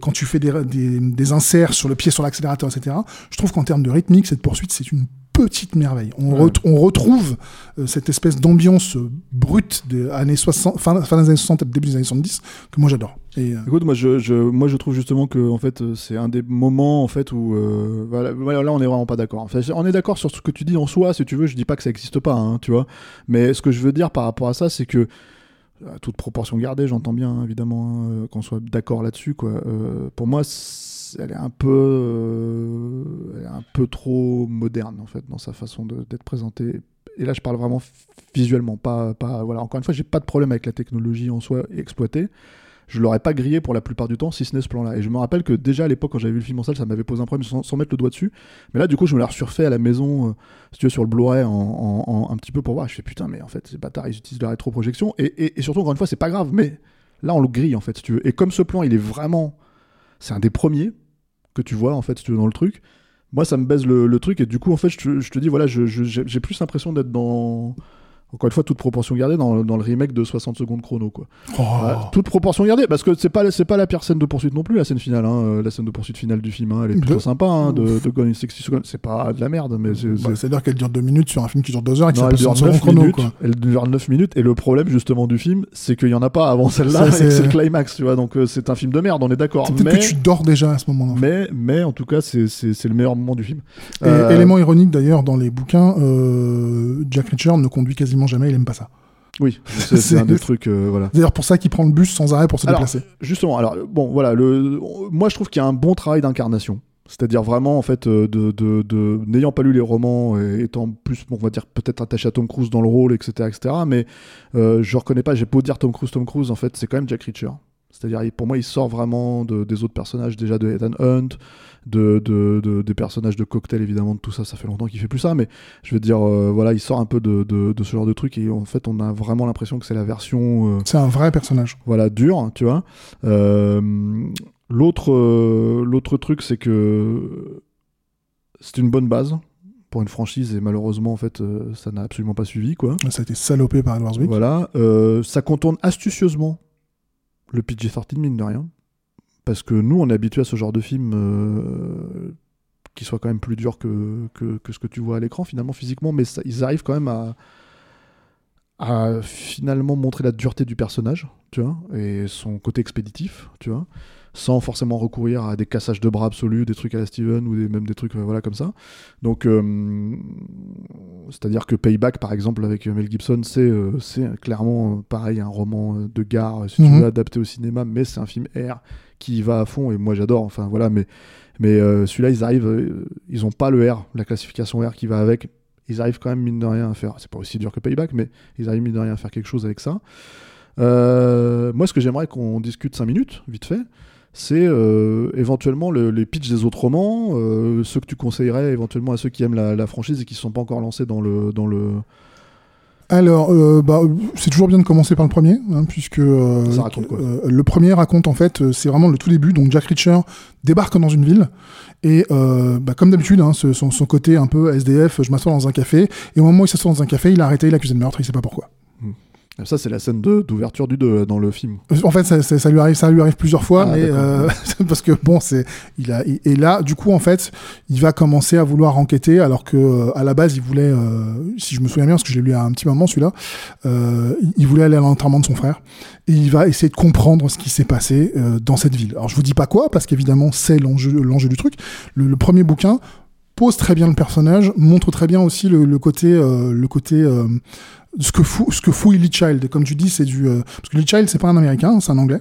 quand tu fais des, des, des inserts sur le pied sur l'accélérateur, etc. Je trouve qu'en termes de rythmique, cette poursuite, c'est une petite merveille. On, Ouais. ret- on retrouve euh, cette espèce d'ambiance euh, brute des années 60, fin, fin des années 60 et début des années 70 que moi j'adore. Et, euh, Écoute, moi je, je, moi je trouve justement que en fait c'est un des moments en fait où euh, voilà, voilà, là on est vraiment pas d'accord. Enfin, on est d'accord sur ce que tu dis en soi, si tu veux. Je dis pas que ça existe pas, hein, tu vois. Mais ce que je veux dire par rapport à ça, c'est que à toute proportion gardée, j'entends bien évidemment hein, qu'on soit d'accord là-dessus. Quoi. Pour moi, c'est- elle est un peu, euh, un peu trop moderne en fait dans sa façon d'être présentée. Et là, je parle vraiment visuellement, pas, pas voilà. Encore une fois, j'ai pas de problème avec la technologie en soi exploitée je l'aurais pas grillé pour la plupart du temps, si ce n'est ce plan-là. Et je me rappelle que déjà à l'époque, quand j'avais vu le film en salle, ça m'avait posé un problème sans, mettre le doigt dessus. Mais là, du coup, je me l'ai resurfait à la maison, euh, si tu veux, sur le Blu-ray, en- un petit peu pour voir. Je fais putain, mais en fait, ces bâtards, ils utilisent la rétroprojection. Et, et, et surtout, encore une fois, c'est pas grave, mais là, on le grille, en fait, si tu veux. Et comme ce plan, il est vraiment. C'est un des premiers que tu vois, en fait, tu veux, dans le truc. Moi, ça me baise le, truc. Et du coup, en fait, je, te- dis, voilà, j'ai plus l'impression d'être dans. Encore une fois, toute proportion gardée dans, dans le remake de 60 secondes chrono, quoi. oh. Toute proportion gardée, parce que c'est pas c'est pas la pire scène de poursuite non plus la scène finale, hein, euh, la scène de poursuite finale du film, hein, elle est plutôt De- sympa, hein, de, de Gone in 60 Seconds. C'est pas de la merde, mais c'est. Bah, c'est- C'est-à-dire qu'elle dure deux minutes sur un film qui dure deux heures et qui non, elle s'appelle dure 60 9 secondes chrono. minutes. Quoi. Elle dure 9 minutes. Et le problème justement du film, c'est qu'il y en a pas avant celle-là. C'est- le climax, tu vois. Donc euh, c'est un film de merde, on est d'accord. Mais, que tu dors déjà à ce moment-là. mais mais en tout cas, c'est le meilleur moment du film. Et Euh, élément ironique d'ailleurs, dans les bouquins, Jack Reacher ne conduit quasiment jamais, il aime pas ça. Oui, c'est un des trucs, euh, voilà. D'ailleurs pour ça qu'il prend le bus sans arrêt pour se Alors, déplacer. Justement, alors bon, voilà, le, moi je trouve qu'il y a un bon travail d'incarnation. C'est-à-dire vraiment, en fait, euh, de, de, de- n'ayant pas lu les romans et étant plus, on va dire, peut-être attaché à Tom Cruise dans le rôle, etc., etc., mais euh, je reconnais pas, j'ai beau dire Tom Cruise, Tom Cruise, en fait, c'est quand même Jack Reacher. C'est-à-dire, pour moi, il sort vraiment de- des autres personnages, déjà de Ethan Hunt, de, de- de- des personnages de Cocktail, évidemment, de tout ça, ça fait longtemps qu'il fait plus ça, mais je veux dire, euh, voilà, il sort un peu de, ce genre de truc, et en fait, on a vraiment l'impression que c'est la version... euh, C'est un vrai personnage. voilà, dur, tu vois. Euh, l'autre, l'autre truc, c'est que c'est une bonne base pour une franchise et malheureusement, en fait, euh, ça n'a absolument pas suivi, quoi. Ça a été salopé par Edward Zwick. Voilà, euh, ça contourne astucieusement le PG-13, mine de rien. Parce que nous, on est habitué à ce genre de film euh, qui soit quand même plus dur que, que, ce que tu vois à l'écran, finalement, physiquement, mais ils arrivent quand même à, à finalement montrer la dureté du personnage, tu vois, et son côté expéditif, tu vois, sans forcément recourir à des cassages de bras absolus, des trucs à la Steven ou des, même des trucs euh, voilà comme ça. Donc, euh, c'est-à-dire que Payback, par exemple, avec Mel Gibson, c'est euh, clairement pareil un roman de gare, si tu Mhm. veux, adapté au cinéma, mais c'est un film R qui y va à fond et moi j'adore. Enfin voilà, mais mais euh, celui-là, ils arrivent, euh, ils ont pas le R, la classification R qui va avec. Ils arrivent quand même mine de rien à faire. C'est pas aussi dur que Payback, mais ils arrivent mine de rien à faire quelque chose avec ça. Euh, moi, ce que j'aimerais qu'on discute 5 minutes, vite fait, c'est euh, éventuellement le- les pitchs des autres romans, euh, ceux que tu conseillerais éventuellement à ceux qui aiment la, la franchise et qui ne sont pas encore lancés dans le, dans le, Alors, euh, bah, c'est toujours bien de commencer par le premier, hein, puisque Ça raconte quoi? le premier raconte en fait, c'est vraiment le tout début. Donc Jack Reacher débarque dans une ville et bah, comme d'habitude, hein, son côté un peu SDF, je m'assois dans un café et au moment où il s'assoit dans un café, il a arrêté, il est accusé de meurtre, il sait pas pourquoi. Ça, c'est la scène de- d'ouverture du 2 dans le film. En fait, ça, ça- ça lui arrive, ça lui arrive plusieurs fois, Ah, mais euh, parce que bon, c'est, il a, et et là, du coup, en fait, il va commencer à vouloir enquêter, alors que euh, à la base, il voulait, euh, si je me souviens bien, parce que je l'ai lu à un petit moment, celui-là, euh, il- voulait aller à l'enterrement de son frère, et il va essayer de comprendre ce qui s'est passé euh, dans cette ville. Alors, je vous dis pas quoi, parce qu'évidemment, c'est l'enjeu, l'enjeu du truc. Le, le premier bouquin pose très bien le personnage, montre très bien aussi le, le côté, euh, le côté euh, ce que fou, ce que fouille Lee Child. Comme tu dis, c'est du euh, parce que Lee Child, c'est pas un Américain, c'est un Anglais,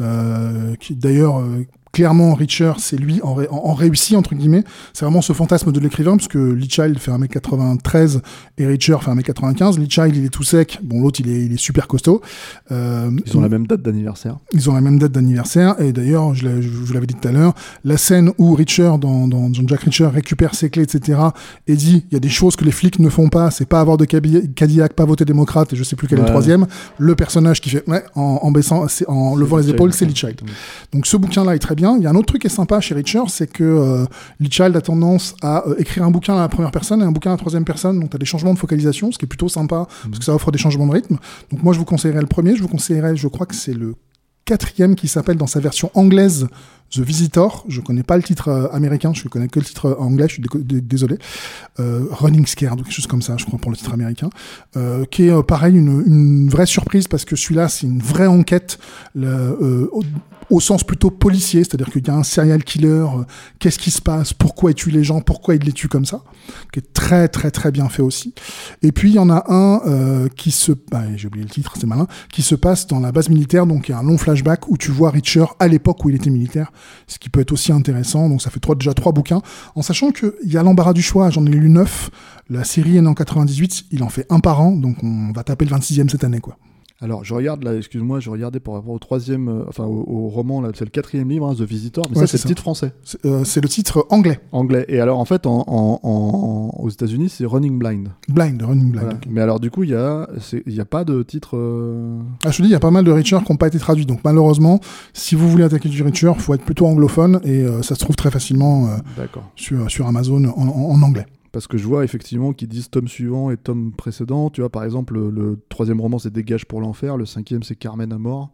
euh, qui d'ailleurs euh, clairement Richer c'est lui en, ré- en, en réussi entre guillemets. C'est vraiment ce fantasme de l'écrivain parce que Lee Child fait 1m93 et Richer fait 1m95 Lee Child il est tout sec. Bon l'autre il est, il est super costaud. Euh, Ils ont la même date d'anniversaire. ils ont la même date d'anniversaire. Et d'ailleurs je, vous l'avais dit tout à l'heure la scène où Richer dans, dans, Jack Richer récupère ses clés etc et dit il y a des choses que les flics ne font pas. C'est pas avoir de Cadillac pas voter démocrate et je sais plus quel est le troisième. Le personnage qui fait ouais, en, en baissant en levant les épaules c'est Lee Child. Donc ce bouquin-là est très bien. Il y a un autre truc qui est sympa chez Richer, c'est que euh, Lee Child a tendance à euh, écrire un bouquin à la première personne et un bouquin à la troisième personne. Donc tu as des changements de focalisation, ce qui est plutôt sympa parce que ça offre des changements de rythme. Donc moi je vous conseillerais le premier, je vous conseillerais, je crois que c'est le quatrième qui s'appelle dans sa version anglaise The Visitor. Je connais pas le titre euh, américain, je connais que le titre euh, anglais, je suis désolé. Euh, Running Scared ou quelque chose comme ça, je crois, pour le titre américain. Euh, qui est euh, pareil, une, une vraie surprise parce que celui-là, c'est une vraie enquête le- au, sens plutôt policier, c'est-à-dire qu'il y a un serial killer, qu'est-ce qui se passe, pourquoi il tue les gens, pourquoi il les tue comme ça, qui est très très très bien fait aussi. Et puis il y en a un qui se, bah, j'ai oublié le titre, c'est malin, qui se passe dans la base militaire, donc il y a un long flashback où tu vois Richer à l'époque où il était militaire, ce qui peut être aussi intéressant. Donc ça fait déjà trois bouquins, en sachant qu'il y a l'embarras du choix. J'en ai lu neuf. La série est en 98, il en fait un par an, donc on va taper le 26e cette année, quoi. Alors, je regarde là, excuse-moi, je regardais par rapport au troisième, euh, enfin au, au roman, là, c'est le quatrième livre, hein, The Visitor, mais Ouais, ça, c'est le ça. titre français, C'est euh, c'est le titre anglais, anglais. Et alors, en fait, en, en- en- aux États-Unis, c'est Running Blind. Blind, Running Blind. Voilà. Mais alors, du coup, il y a, il y a pas de titre. euh, Ah, je te dis, il y a pas mal de Richer qui n'ont pas été traduits. Donc malheureusement, si vous voulez attaquer du Richer, faut être plutôt anglophone et ça se trouve très facilement sur, sur Amazon en anglais. Parce que je vois effectivement qu'ils disent tome suivant et tome précédent. Tu vois, par exemple, le, le troisième roman, c'est Dégage pour l'enfer. Le cinquième, c'est Carmen à mort.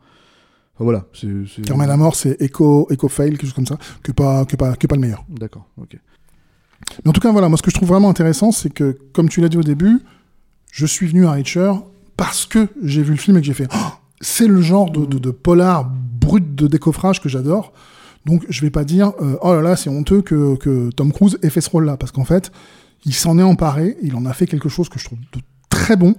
Enfin, voilà. c'est Carmen la mort, c'est Echo, Echo Fail, quelque chose comme ça, que pas, que pas, que pas le meilleur. D'accord, ok. Mais en tout cas, voilà, moi ce que je trouve vraiment intéressant, c'est que, comme tu l'as dit au début, je suis venu à Richer parce que j'ai vu le film et que j'ai fait Oh, c'est le genre de, de, de polar brut de décoffrage que j'adore. Donc je vais pas dire euh, oh là là, c'est honteux que, que Tom Cruise ait fait ce rôle-là, parce qu'en fait, il s'en est emparé, il en a fait quelque chose que je trouve de très bon.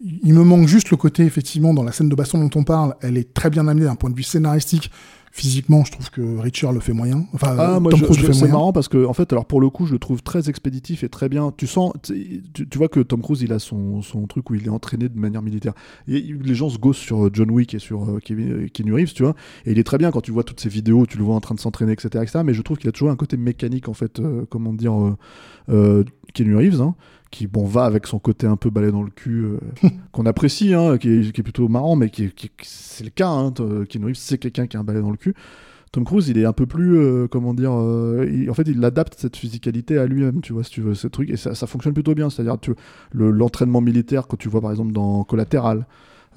Il me manque juste le côté, effectivement, dans la scène de baston dont on parle, elle est très bien amenée d'un point de vue scénaristique. Physiquement, je trouve que Richer le fait moyen. Enfin, Ah, moi, Tom je- Cruise je- le fait c'est moyen. marrant parce que, en fait, alors pour le coup, je le trouve très expéditif et très bien. Tu sens, tu, tu- vois que Tom Cruise, il a son, son truc où il est entraîné de manière militaire. Et les gens se gossent sur euh, John Wick et sur euh, Kevin- euh, Keanu Reeves, tu vois. Et il est très bien quand tu vois toutes ces vidéos, tu le vois en train de s'entraîner, etc., etc. Mais je trouve qu'il a toujours un côté mécanique, en fait, euh, comment dire, euh, euh, Keanu Reeves, hein, qui bon va avec son côté un peu balai dans le cul, euh, qu'on apprécie, hein, qui, est, qui est plutôt marrant, mais qui, est- qui- c'est le cas. Hein, t- Keanu Reeves, c'est quelqu'un qui a un balai dans le cul. Tom Cruise, il est un peu plus, euh, comment dire, euh, il- en fait, il adapte cette physicalité à lui-même, tu vois, si tu veux, ce truc, et ça, ça fonctionne plutôt bien. C'est-à-dire, l'entraînement militaire que tu vois par exemple dans Collatéral,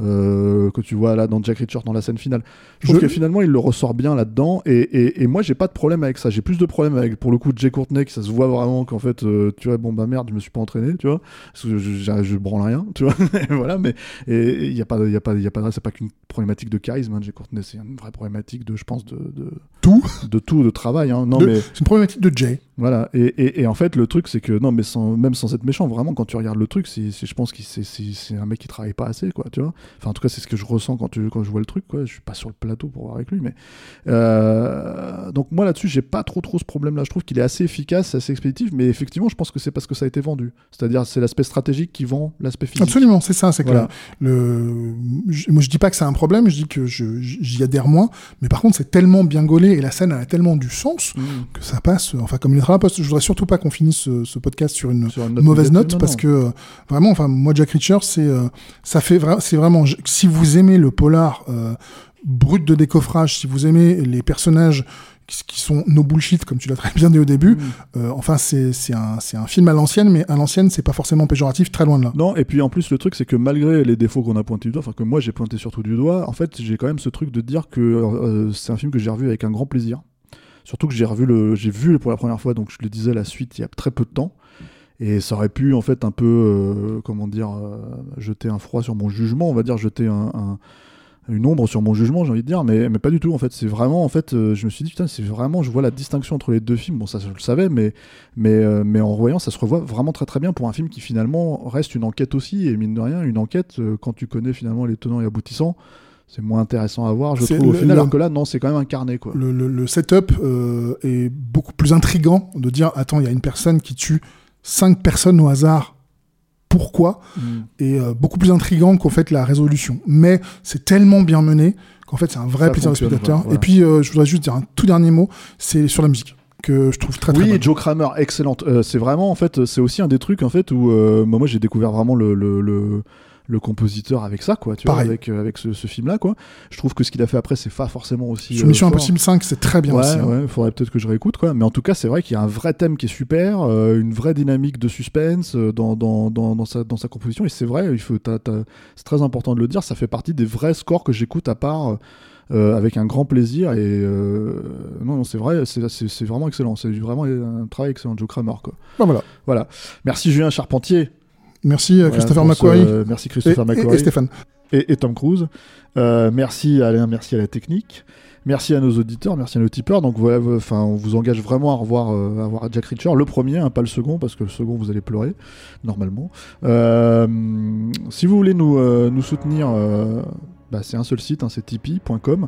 euh, que tu vois là dans Jack Reacher dans la scène finale. Je trouve que finalement il le ressort bien là-dedans et, et, et moi j'ai pas de problème avec ça. J'ai plus de problème avec pour le coup Jay Courtney que ça se voit vraiment qu'en fait euh, tu vois bon bah merde je me suis pas entraîné tu vois parce que je, je, je branle rien tu vois voilà mais il y a pas il y a pas il y a pas c'est pas qu'une problématique de charisme hein, Jay Courtney c'est une vraie problématique de je pense de, de Tout. de tout de travail hein. non De- mais C'est une problématique de Jay. voilà, et, et, en fait, le truc, c'est que, non, mais sans, même sans être méchant, vraiment, quand tu regardes le truc, c'est, je pense que c'est un mec qui travaille pas assez, quoi, tu vois. Enfin, en tout cas, c'est ce que je ressens quand, tu, quand je vois le truc, quoi. Je suis pas sur le plateau pour voir avec lui, mais. Euh, donc, moi, là-dessus, j'ai pas trop, trop ce problème-là. Je trouve qu'il est assez efficace, assez expéditif, mais effectivement, je pense que c'est parce que ça a été vendu. C'est-à-dire, c'est l'aspect stratégique qui vend l'aspect physique. Absolument, c'est ça. C'est que Voilà. le, je- moi je dis pas que c'est un problème, je dis que j'y adhère moins, mais par contre c'est tellement bien gaulé et la scène elle a tellement du sens Mmh. que ça passe. Enfin comme il est poste, je voudrais surtout pas qu'on finisse ce, ce podcast sur une Sur une mauvaise note non, parce non. que euh, vraiment, enfin moi Jack Reacher c'est euh, ça fait vra- c'est vraiment si vous aimez le polar euh, brut de décoffrage, si vous aimez les personnages qui, sont no bullshit comme tu l'as très bien dit au début, Mmh. euh, enfin c'est c'est un c'est un film à l'ancienne, mais à l'ancienne c'est pas forcément péjoratif, très loin de là. Non, et puis en plus, le truc, c'est que malgré les défauts qu'on a pointés du doigt, enfin que moi j'ai pointé surtout du doigt, en fait, j'ai quand même ce truc de dire que euh, c'est un film que j'ai revu avec un grand plaisir. Surtout que j'ai revu le, j'ai vu pour la première fois, donc je le disais, la suite il y a très peu de temps. Et ça aurait pu en fait un peu, euh, comment dire, euh, jeter un froid sur mon jugement, on va dire, jeter un, un- une ombre sur mon jugement, j'ai envie de dire, mais, mais pas du tout. En fait, c'est vraiment, en fait, euh, je me suis dit, putain, c'est vraiment, je vois la distinction entre les deux films. Bon, ça, je le savais, mais, mais, euh, mais en revoyant, ça se revoit vraiment très très bien pour un film qui finalement reste une enquête aussi, et mine de rien, une enquête, euh, quand tu connais finalement les tenants et aboutissants, c'est moins intéressant à voir, je trouve. Au final, alors que là, non, c'est quand même incarné, quoi. Le, le- le setup est beaucoup plus intrigant de dire attends, il y a une personne qui tue cinq personnes au hasard. Pourquoi Mm. Et euh, beaucoup plus intrigant qu'en fait la résolution. Mais c'est tellement bien mené qu'en fait c'est un vrai Ça plaisir de fonctionne, spectateur. voilà. Et puis euh, je voudrais juste dire un tout dernier mot, c'est sur la musique que je trouve très très Oui, bonne. Joe Kramer, excellente. Euh, c'est vraiment, en fait, c'est aussi un des trucs, en fait, où moi, moi, j'ai découvert vraiment le, le, le, le compositeur avec ça, quoi, tu vois, avec, euh, avec ce, ce film-là, quoi. Je trouve que ce qu'il a fait après, c'est pas forcément aussi. Sur euh, Mission. Impossible 5, c'est très bien ouais, aussi. hein. ouais, faudrait peut-être que je réécoute, quoi. Mais en tout cas, c'est vrai qu'il y a un vrai thème qui est super, euh, une vraie dynamique de suspense dans, dans, dans, dans sa, dans sa composition. Et c'est vrai, il faut, t'as- t'as- c'est très important de le dire, ça fait partie des vrais scores que j'écoute à part. euh, avec un grand plaisir et euh, non, non c'est vrai c'est vraiment excellent c'est vraiment un travail excellent Joe Kramer quoi Bah, voilà. voilà merci Julien Charpentier Merci euh, Voilà, Christopher McQuarrie merci et, Christopher et- et McQuarrie Stéphane. et, et Tom Cruise. Euh, merci Alain, merci à la technique. Merci à nos auditeurs, merci à nos tipeurs. Donc voilà, euh, enfin, on vous engage vraiment à revoir, euh, à voir Jack Reacher, le premier, hein, pas le second, parce que le second vous allez pleurer normalement. Euh, si vous voulez nous, euh, nous soutenir, euh, bah, c'est un seul site, hein, c'est tipeee.com.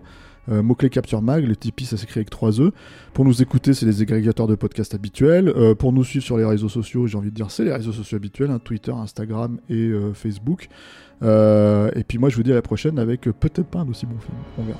Euh, mot-clé Capture Mag, le Tipeee ça s'écrit avec 3 E. Pour nous écouter, c'est les agrégateurs de podcasts habituels. Euh, pour nous suivre sur les réseaux sociaux, j'ai envie de dire c'est les réseaux sociaux habituels, hein, Twitter, Instagram et euh, Facebook. Et puis moi je vous dis à la prochaine avec peut-être pas un aussi bon film. On verra.